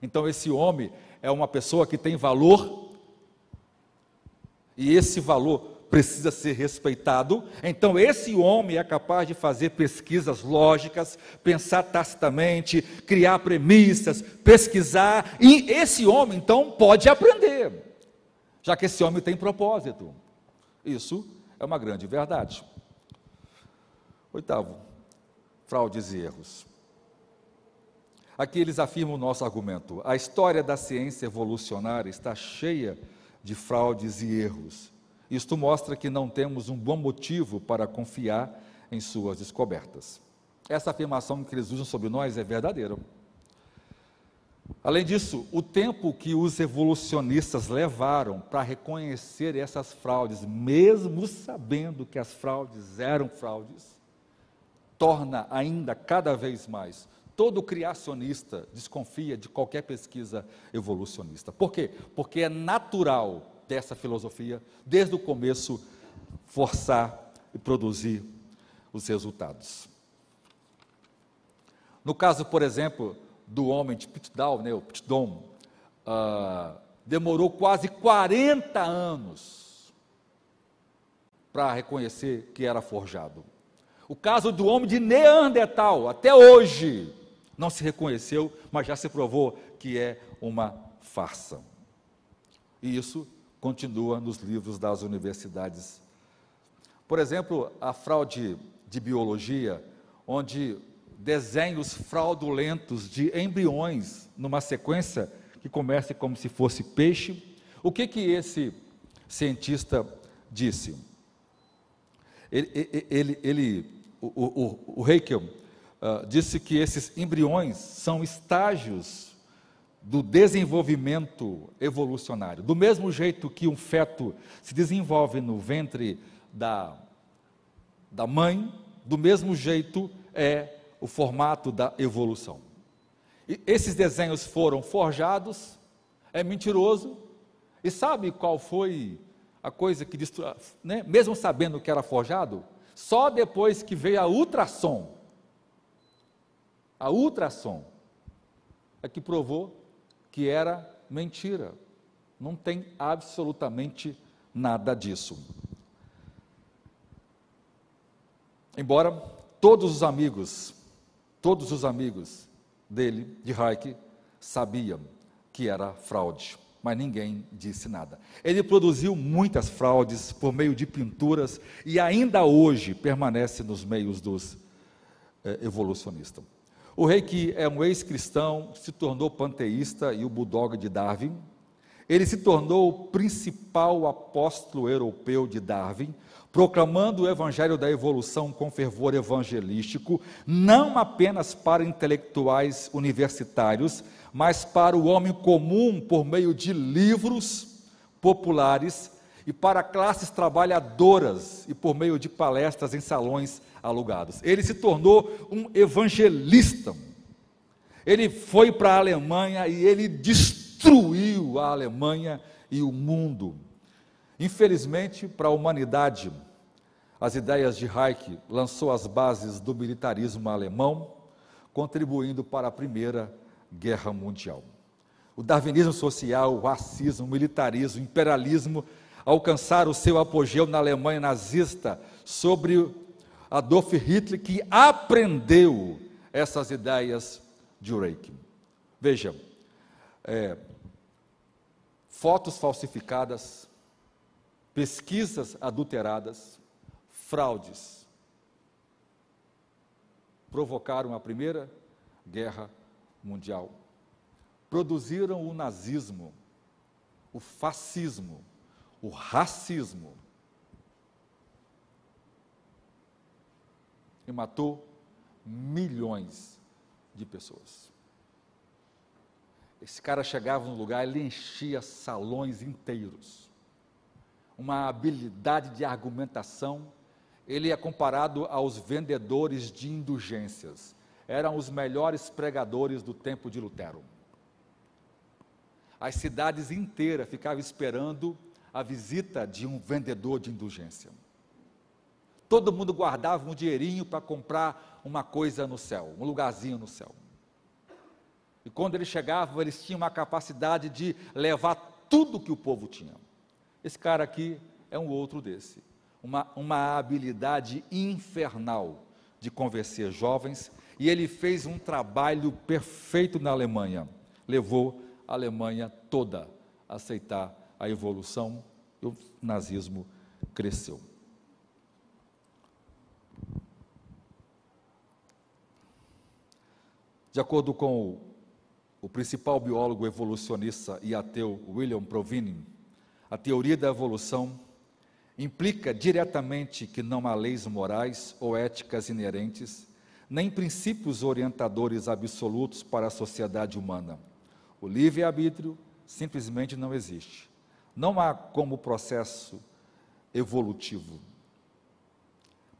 Então esse homem é uma pessoa que tem valor, e esse valor precisa ser respeitado. Então, esse homem é capaz de fazer pesquisas lógicas, pensar tacitamente, criar premissas, pesquisar, e esse homem, então, pode aprender, já que esse homem tem propósito. Isso é uma grande verdade. Oitavo, fraudes e erros. Aqui eles afirmam o nosso argumento. A história da ciência evolucionária está cheia de fraudes e erros. Isto mostra que não temos um bom motivo para confiar em suas descobertas. Essa afirmação que eles usam sobre nós é verdadeira. Além disso, o tempo que os evolucionistas levaram para reconhecer essas fraudes, mesmo sabendo que as fraudes eram fraudes, torna ainda cada vez mais. Todo criacionista desconfia de qualquer pesquisa evolucionista. Por quê? Porque é natural dessa filosofia, desde o começo, forçar e produzir os resultados. No caso, por exemplo, do homem de Pitdown, né, o Pitdom, uh, demorou quase 40 anos para reconhecer que era forjado. O caso do homem de Neandertal, até hoje, não se reconheceu, mas já se provou que é uma farsa. E isso continua nos livros das universidades. Por exemplo, a fraude de biologia, onde desenhos fraudulentos de embriões numa sequência que começa como se fosse peixe. O que que esse cientista disse? Ele, ele, ele o, o, o uh, disse que esses embriões são estágios do desenvolvimento evolucionário. Do mesmo jeito que um feto se desenvolve no ventre da, da mãe, do mesmo jeito é o formato da evolução. E esses desenhos foram forjados, é mentiroso, e sabe qual foi a coisa que né? mesmo sabendo que era forjado? Só depois que veio a ultrassom, a ultrassom, é que provou que era mentira. Não tem absolutamente nada disso. Embora todos os amigos, todos os amigos dele, de Hayek, sabiam que era fraude, mas ninguém disse nada. Ele produziu muitas fraudes por meio de pinturas e ainda hoje permanece nos meios dos eh, evolucionistas. O rei, que é um ex-cristão, se tornou panteísta e o bulldog de Darwin. Ele se tornou o principal apóstolo europeu de Darwin, proclamando o evangelho da evolução com fervor evangelístico, não apenas para intelectuais universitários, mas para o homem comum por meio de livros populares e para classes trabalhadoras e por meio de palestras em salões alugados. Ele se tornou um evangelista. Ele foi para a Alemanha e ele destruiu a Alemanha e o mundo. Infelizmente, para a humanidade, as ideias de Reich lançou as bases do militarismo alemão, contribuindo para a Primeira Guerra Mundial. O darwinismo social, o racismo, o militarismo, o imperialismo alcançaram o seu apogeu na Alemanha nazista sobre Adolf Hitler, que aprendeu essas ideias de Reich. Veja, é, fotos falsificadas, pesquisas adulteradas, fraudes provocaram a Primeira Guerra Mundial. Produziram o nazismo, o fascismo, o racismo. E matou milhões de pessoas. Esse cara chegava no lugar, ele enchia salões inteiros. Uma habilidade de argumentação. Ele é comparado aos vendedores de indulgências. Eram os melhores pregadores do tempo de Lutero. As cidades inteiras ficavam esperando a visita de um vendedor de indulgência. Todo mundo guardava um dinheirinho para comprar uma coisa no céu, um lugarzinho no céu. E quando eles chegavam, eles tinham uma capacidade de levar tudo que o povo tinha. Esse cara aqui é um outro desse. Uma, uma habilidade infernal de convencer jovens, e ele fez um trabalho perfeito na Alemanha. Levou a Alemanha toda a aceitar a evolução e o nazismo cresceu. De acordo com o, o principal biólogo evolucionista e ateu William Provinin, a teoria da evolução implica diretamente que não há leis morais ou éticas inerentes, nem princípios orientadores absolutos para a sociedade humana. O livre-arbítrio simplesmente não existe. Não há como processo evolutivo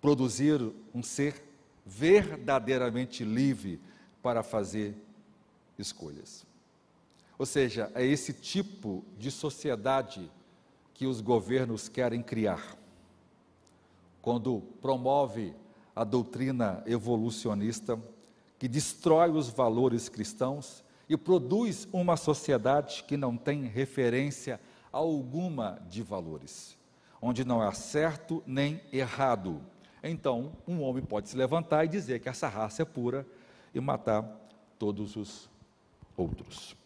produzir um ser verdadeiramente livre para fazer escolhas. Ou seja, é esse tipo de sociedade que os governos querem criar. Quando promove a doutrina evolucionista que destrói os valores cristãos e produz uma sociedade que não tem referência alguma de valores, onde não há certo nem errado. Então, um homem pode se levantar e dizer que essa raça é pura e matar todos os outros.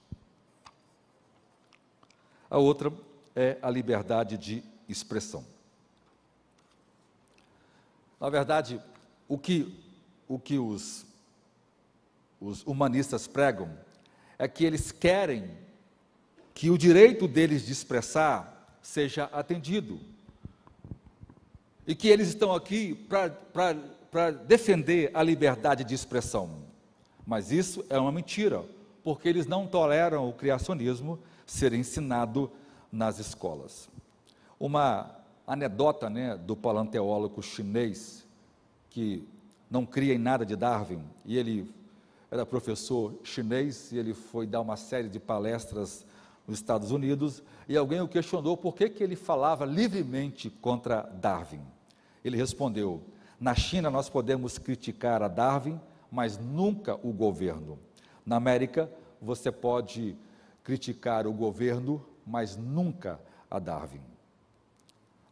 A outra é a liberdade de expressão. Na verdade, o que, o que os, os humanistas pregam é que eles querem que o direito deles de expressar seja atendido. E que eles estão aqui para defender a liberdade de expressão. Mas isso é uma mentira, porque eles não toleram o criacionismo ser ensinado nas escolas. Uma anedota né, do paleontólogo chinês, que não cria em nada de Darwin, e ele era professor chinês, e ele foi dar uma série de palestras nos Estados Unidos, e alguém o questionou por que, que ele falava livremente contra Darwin. Ele respondeu: Na China nós podemos criticar a Darwin, mas nunca o governo. Na América você pode criticar o governo, mas nunca a Darwin.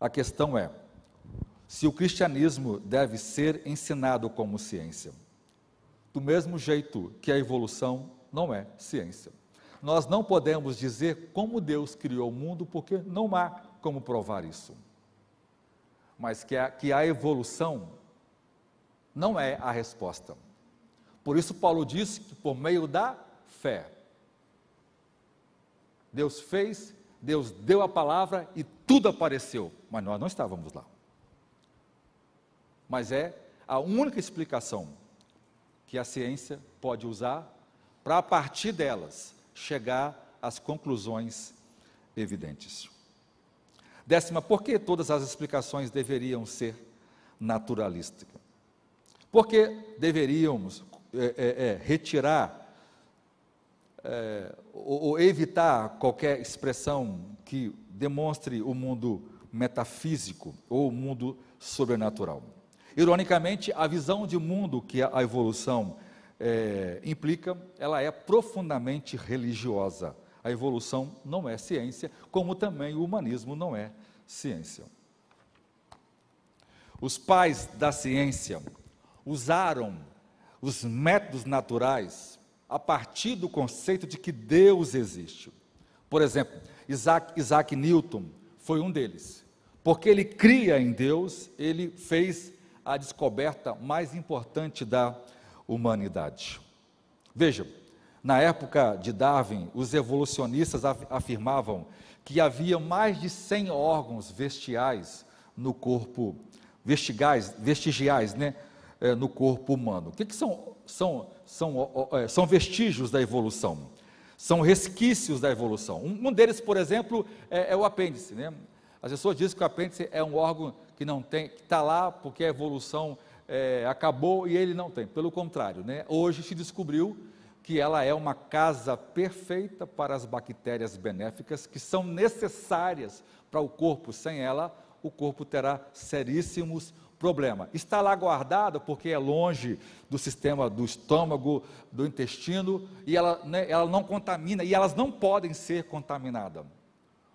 A questão é: se o cristianismo deve ser ensinado como ciência, do mesmo jeito que a evolução não é ciência. Nós não podemos dizer como Deus criou o mundo, porque não há como provar isso. Mas que a, que a evolução não é a resposta. Por isso, Paulo disse que por meio da fé, Deus fez, Deus deu a palavra e tudo apareceu, mas nós não estávamos lá. Mas é a única explicação que a ciência pode usar para, a partir delas, chegar às conclusões evidentes. Décima, por que todas as explicações deveriam ser naturalísticas? Porque deveríamos é, é, é, retirar é, ou, ou evitar qualquer expressão que demonstre o mundo metafísico ou o mundo sobrenatural. Ironicamente, a visão de mundo que a evolução é, implica, ela é profundamente religiosa. A evolução não é ciência, como também o humanismo não é ciência. Os pais da ciência usaram os métodos naturais a partir do conceito de que Deus existe. Por exemplo, Isaac, Isaac Newton foi um deles. Porque ele cria em Deus, ele fez a descoberta mais importante da humanidade. Veja, na época de Darwin, os evolucionistas afirmavam que havia mais de 100 órgãos vestiais no corpo, vestigais, vestigiais, né, eh, no corpo humano. O que, que são, são, são, eh, são vestígios da evolução? São resquícios da evolução. Um, deles, por exemplo, é, é o apêndice. Né? As pessoas dizem que o apêndice é um órgão que não tem, que está lá porque a evolução é, acabou e ele não tem. Pelo contrário, né? hoje se descobriu que ela é uma casa perfeita para as bactérias benéficas que são necessárias para o corpo. Sem ela, o corpo terá seríssimos problemas. Está lá guardada porque é longe do sistema do estômago, do intestino, e ela, né, ela não contamina, e elas não podem ser contaminadas.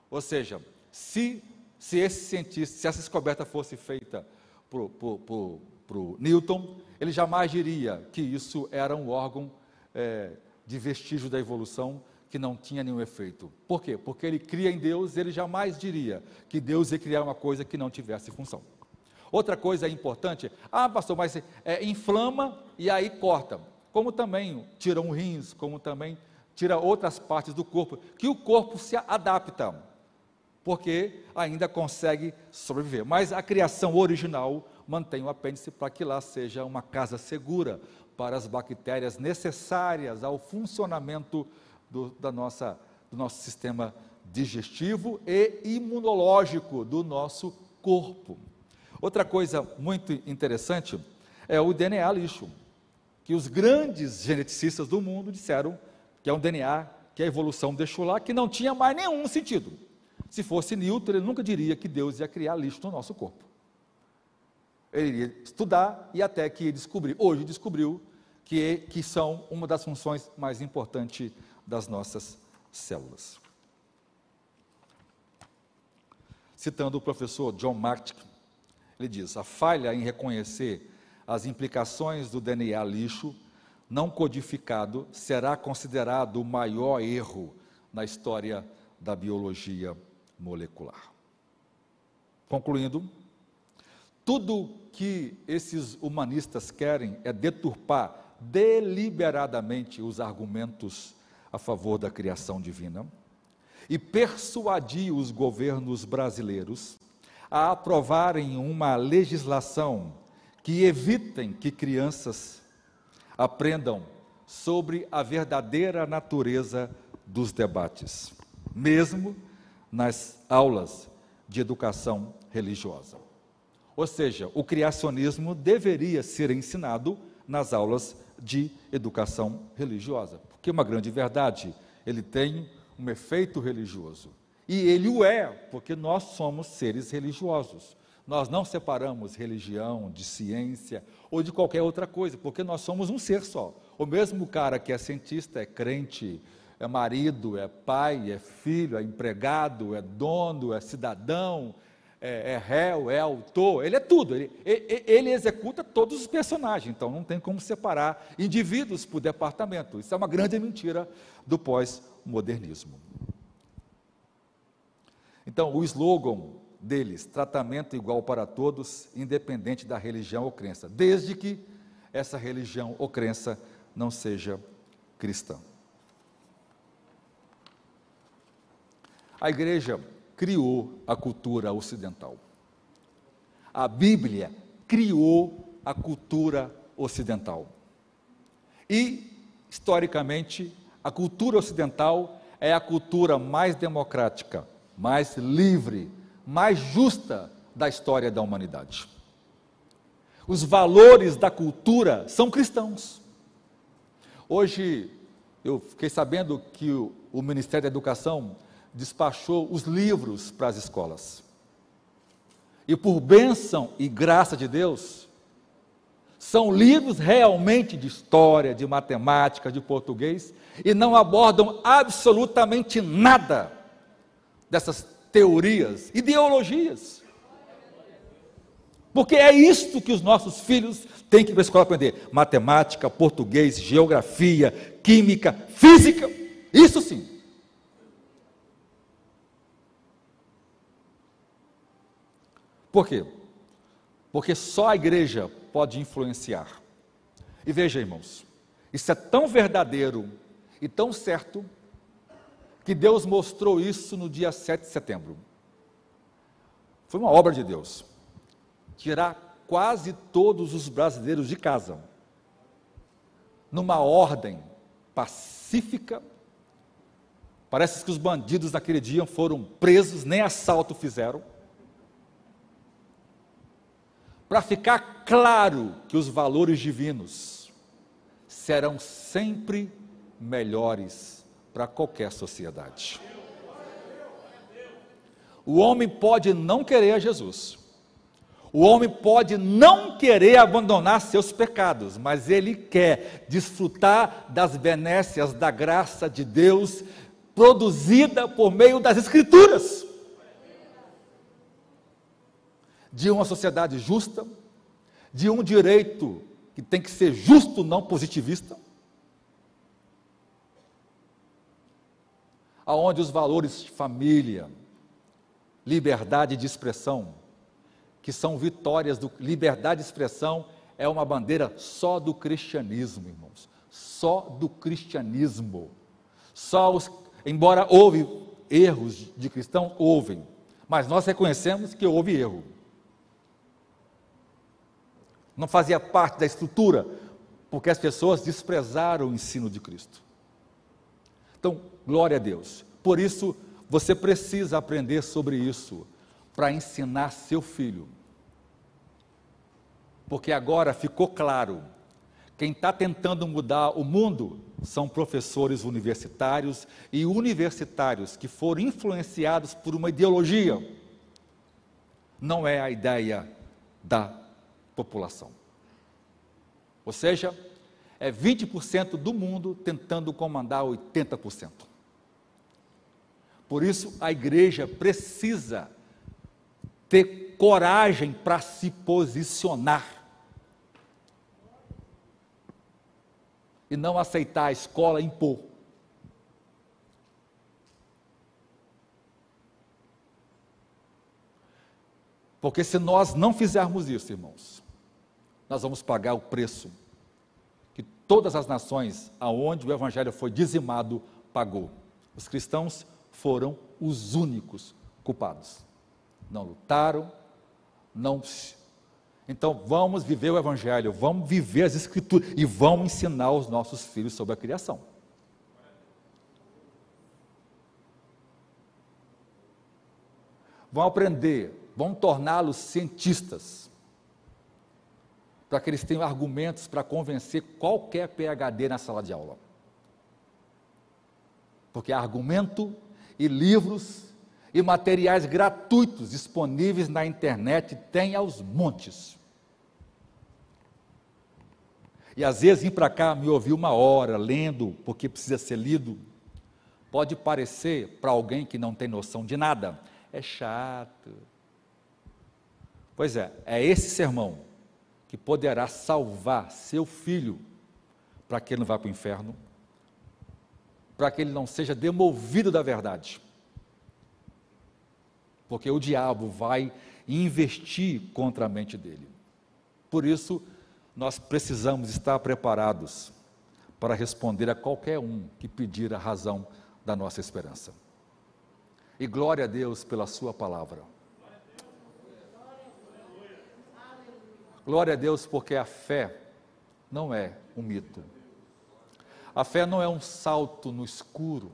Ou seja, se, se esse cientista, se essa descoberta fosse feita por Newton, ele jamais diria que isso era um órgão é, de vestígio da evolução que não tinha nenhum efeito. Por quê? Porque ele cria em Deus, ele jamais diria que Deus ia criar uma coisa que não tivesse função. Outra coisa importante, ah, pastor, mas é, inflama e aí corta. Como também tira um rins, como também tira outras partes do corpo, que o corpo se adapta, porque ainda consegue sobreviver. Mas a criação original mantém o apêndice para que lá seja uma casa segura, para as bactérias necessárias ao funcionamento do, da nossa, do nosso sistema digestivo e imunológico do nosso corpo. Outra coisa muito interessante é o DNA lixo, que os grandes geneticistas do mundo disseram que é um DNA que a evolução deixou lá, que não tinha mais nenhum sentido. Se fosse Newton, ele nunca diria que Deus ia criar lixo no nosso corpo. Ele iria estudar e até que descobrir. Hoje descobriu que, que são uma das funções mais importantes das nossas células. Citando o professor John Martic, ele diz: a falha em reconhecer as implicações do DNA lixo não codificado será considerado o maior erro na história da biologia molecular. Concluindo, tudo que esses humanistas querem é deturpar deliberadamente os argumentos a favor da criação divina e persuadir os governos brasileiros a aprovarem uma legislação que evitem que crianças aprendam sobre a verdadeira natureza dos debates, mesmo nas aulas de educação religiosa. Ou seja, o criacionismo deveria ser ensinado nas aulas de educação religiosa. Porque é uma grande verdade, ele tem um efeito religioso. E ele o é, porque nós somos seres religiosos. Nós não separamos religião de ciência ou de qualquer outra coisa, porque nós somos um ser só. O mesmo cara que é cientista é crente, é marido, é pai, é filho, é empregado, é dono, é cidadão, é, é réu, é autor, ele é tudo, ele, ele, ele, executa todos os personagens, então não tem como separar indivíduos por departamento. Isso é uma grande mentira do pós-modernismo. Então, o slogan deles, tratamento igual para todos, independente da religião ou crença, desde que essa religião ou crença não seja cristã. A igreja criou a cultura ocidental. A Bíblia criou a cultura ocidental. E, historicamente, a cultura ocidental é a cultura mais democrática, mais livre mais justa da história da humanidade. Os valores da cultura são cristãos. Hoje, eu fiquei sabendo que o, o Ministério da Educação despachou os livros para as escolas. E por bênção e graça de Deus, são livros realmente de história, de matemática, de português, e não abordam absolutamente nada dessas teorias, ideologias. Porque é isto que os nossos filhos têm que ir para a escola aprender: matemática, português, geografia, química, física. Isso sim. Por quê? Porque só a igreja pode influenciar. E veja, irmãos, isso é tão verdadeiro e tão certo que Deus mostrou isso no dia 7 de setembro. Foi uma obra de Deus. Tirar quase todos os brasileiros de casa, numa ordem pacífica. Parece que os bandidos naquele dia foram presos, nem assalto fizeram para ficar claro que os valores divinos serão sempre melhores para qualquer sociedade. O homem pode não querer a Jesus. O homem pode não querer abandonar seus pecados, mas ele quer desfrutar das benécias da graça de Deus produzida por meio das Escrituras de uma sociedade justa, de um direito que tem que ser justo, não positivista, aonde os valores de família, liberdade de expressão, que são vitórias do liberdade de expressão é uma bandeira só do cristianismo, irmãos, só do cristianismo. Só os, embora houve erros de cristãos, houve, mas nós reconhecemos que houve erro não fazia parte da estrutura, porque as pessoas desprezaram o ensino de Cristo. Então, glória a Deus. Por isso, você precisa aprender sobre isso para ensinar seu filho. Porque agora ficou claro: quem está tentando mudar o mundo são professores universitários e universitários que foram influenciados por uma ideologia. Não é a ideia da população. Ou seja, é 20% do mundo tentando comandar 80%. Por isso, a igreja precisa ter coragem para se posicionar. E não aceitar a escola impor. Porque se nós não fizermos isso, irmãos, nós vamos pagar o preço que todas as nações aonde o evangelho foi dizimado pagou. Os cristãos foram os únicos culpados. Não lutaram, não então vamos viver o evangelho, vamos viver as escrituras e vamos ensinar os nossos filhos sobre a criação. Vão aprender vão torná-los cientistas, para que eles tenham argumentos para convencer qualquer PhD na sala de aula. Porque argumento e livros e materiais gratuitos disponíveis na internet tem aos montes. E às vezes vir para cá me ouvir uma hora lendo, porque precisa ser lido, pode parecer para alguém que não tem noção de nada, é chato, Pois é, é esse sermão que poderá salvar seu filho para que ele não vá para o inferno, para que ele não seja demovido da verdade. Porque o diabo vai investir contra a mente dele. Por isso, nós precisamos estar preparados para responder a qualquer um que pedir a razão da nossa esperança. E glória a Deus pela Sua palavra. Glória a Deus, porque a fé não é um mito. A fé não é um salto no escuro.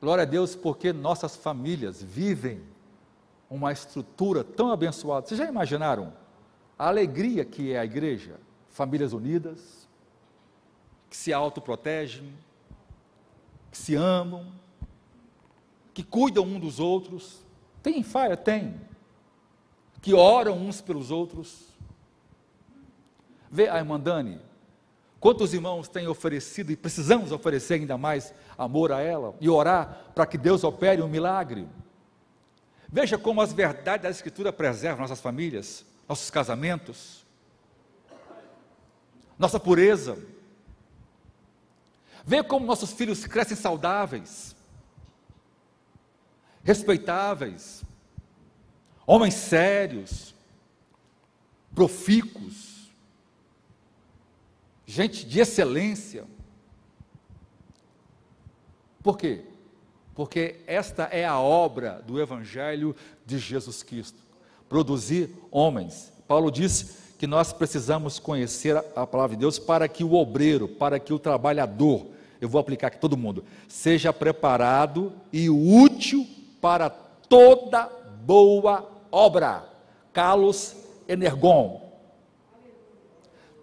Glória a Deus, porque nossas famílias vivem uma estrutura tão abençoada. Vocês já imaginaram a alegria que é a igreja? Famílias unidas, que se autoprotegem, que se amam, que cuidam um dos outros. Tem falha? Tem. Que oram uns pelos outros. Vê a irmã Dani, quantos irmãos têm oferecido e precisamos oferecer ainda mais amor a ela e orar para que Deus opere um milagre. Veja como as verdades da Escritura preservam nossas famílias, nossos casamentos, nossa pureza. Veja como nossos filhos crescem saudáveis, respeitáveis, homens sérios, profícuos, gente de excelência. Por quê? Porque esta é a obra do Evangelho de Jesus Cristo produzir homens. Paulo diz que nós precisamos conhecer a palavra de Deus para que o obreiro, para que o trabalhador, eu vou aplicar aqui todo mundo, seja preparado e útil para toda boa obra. Carlos Energon.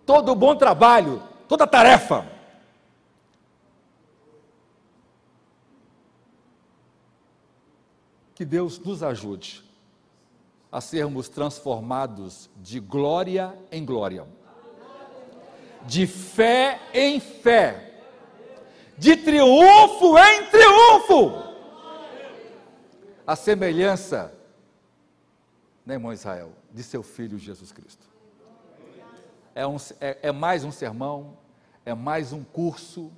Todo bom trabalho, toda tarefa Que Deus nos ajude a sermos transformados de glória em glória, de fé em fé, de triunfo em triunfo, a semelhança, né, irmão Israel, de seu filho Jesus Cristo. É, um, é, é mais um sermão, é mais um curso,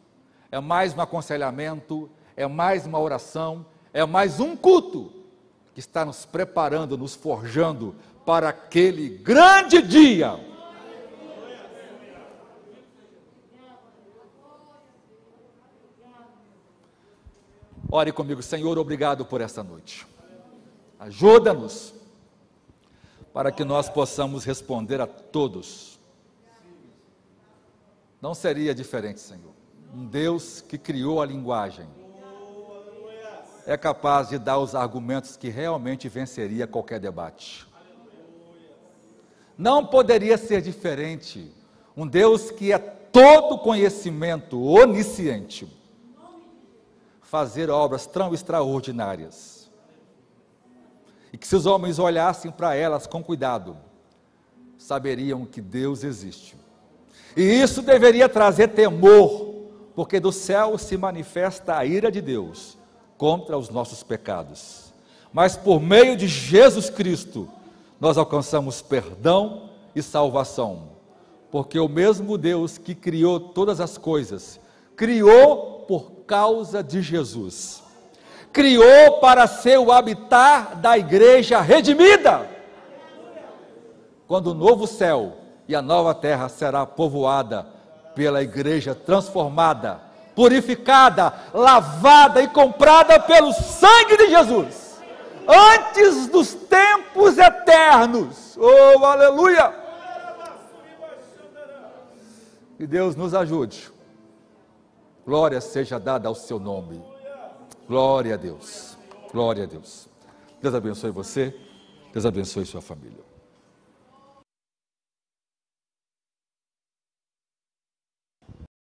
é mais um aconselhamento, é mais uma oração é mais um culto que está nos preparando, nos forjando para aquele grande dia. Ore comigo, Senhor, obrigado por esta noite. Ajuda-nos para que nós possamos responder a todos. Não seria diferente, Senhor. Um Deus que criou a linguagem é capaz de dar os argumentos que realmente venceria qualquer debate. Não poderia ser diferente. Um Deus que é todo conhecimento, onisciente, fazer obras tão extraordinárias. E que se os homens olhassem para elas com cuidado, saberiam que Deus existe. E isso deveria trazer temor, porque do céu se manifesta a ira de Deus contra os nossos pecados. Mas por meio de Jesus Cristo, nós alcançamos perdão e salvação. Porque o mesmo Deus que criou todas as coisas, criou por causa de Jesus. Criou para ser o habitar da igreja redimida. Quando o novo céu e a nova terra será povoada pela igreja transformada purificada, lavada e comprada pelo sangue de Jesus, antes dos tempos eternos. Oh, aleluia! Que Deus nos ajude. Glória seja dada ao seu nome. Glória a Deus. Glória a Deus. Deus abençoe você. Deus abençoe sua família.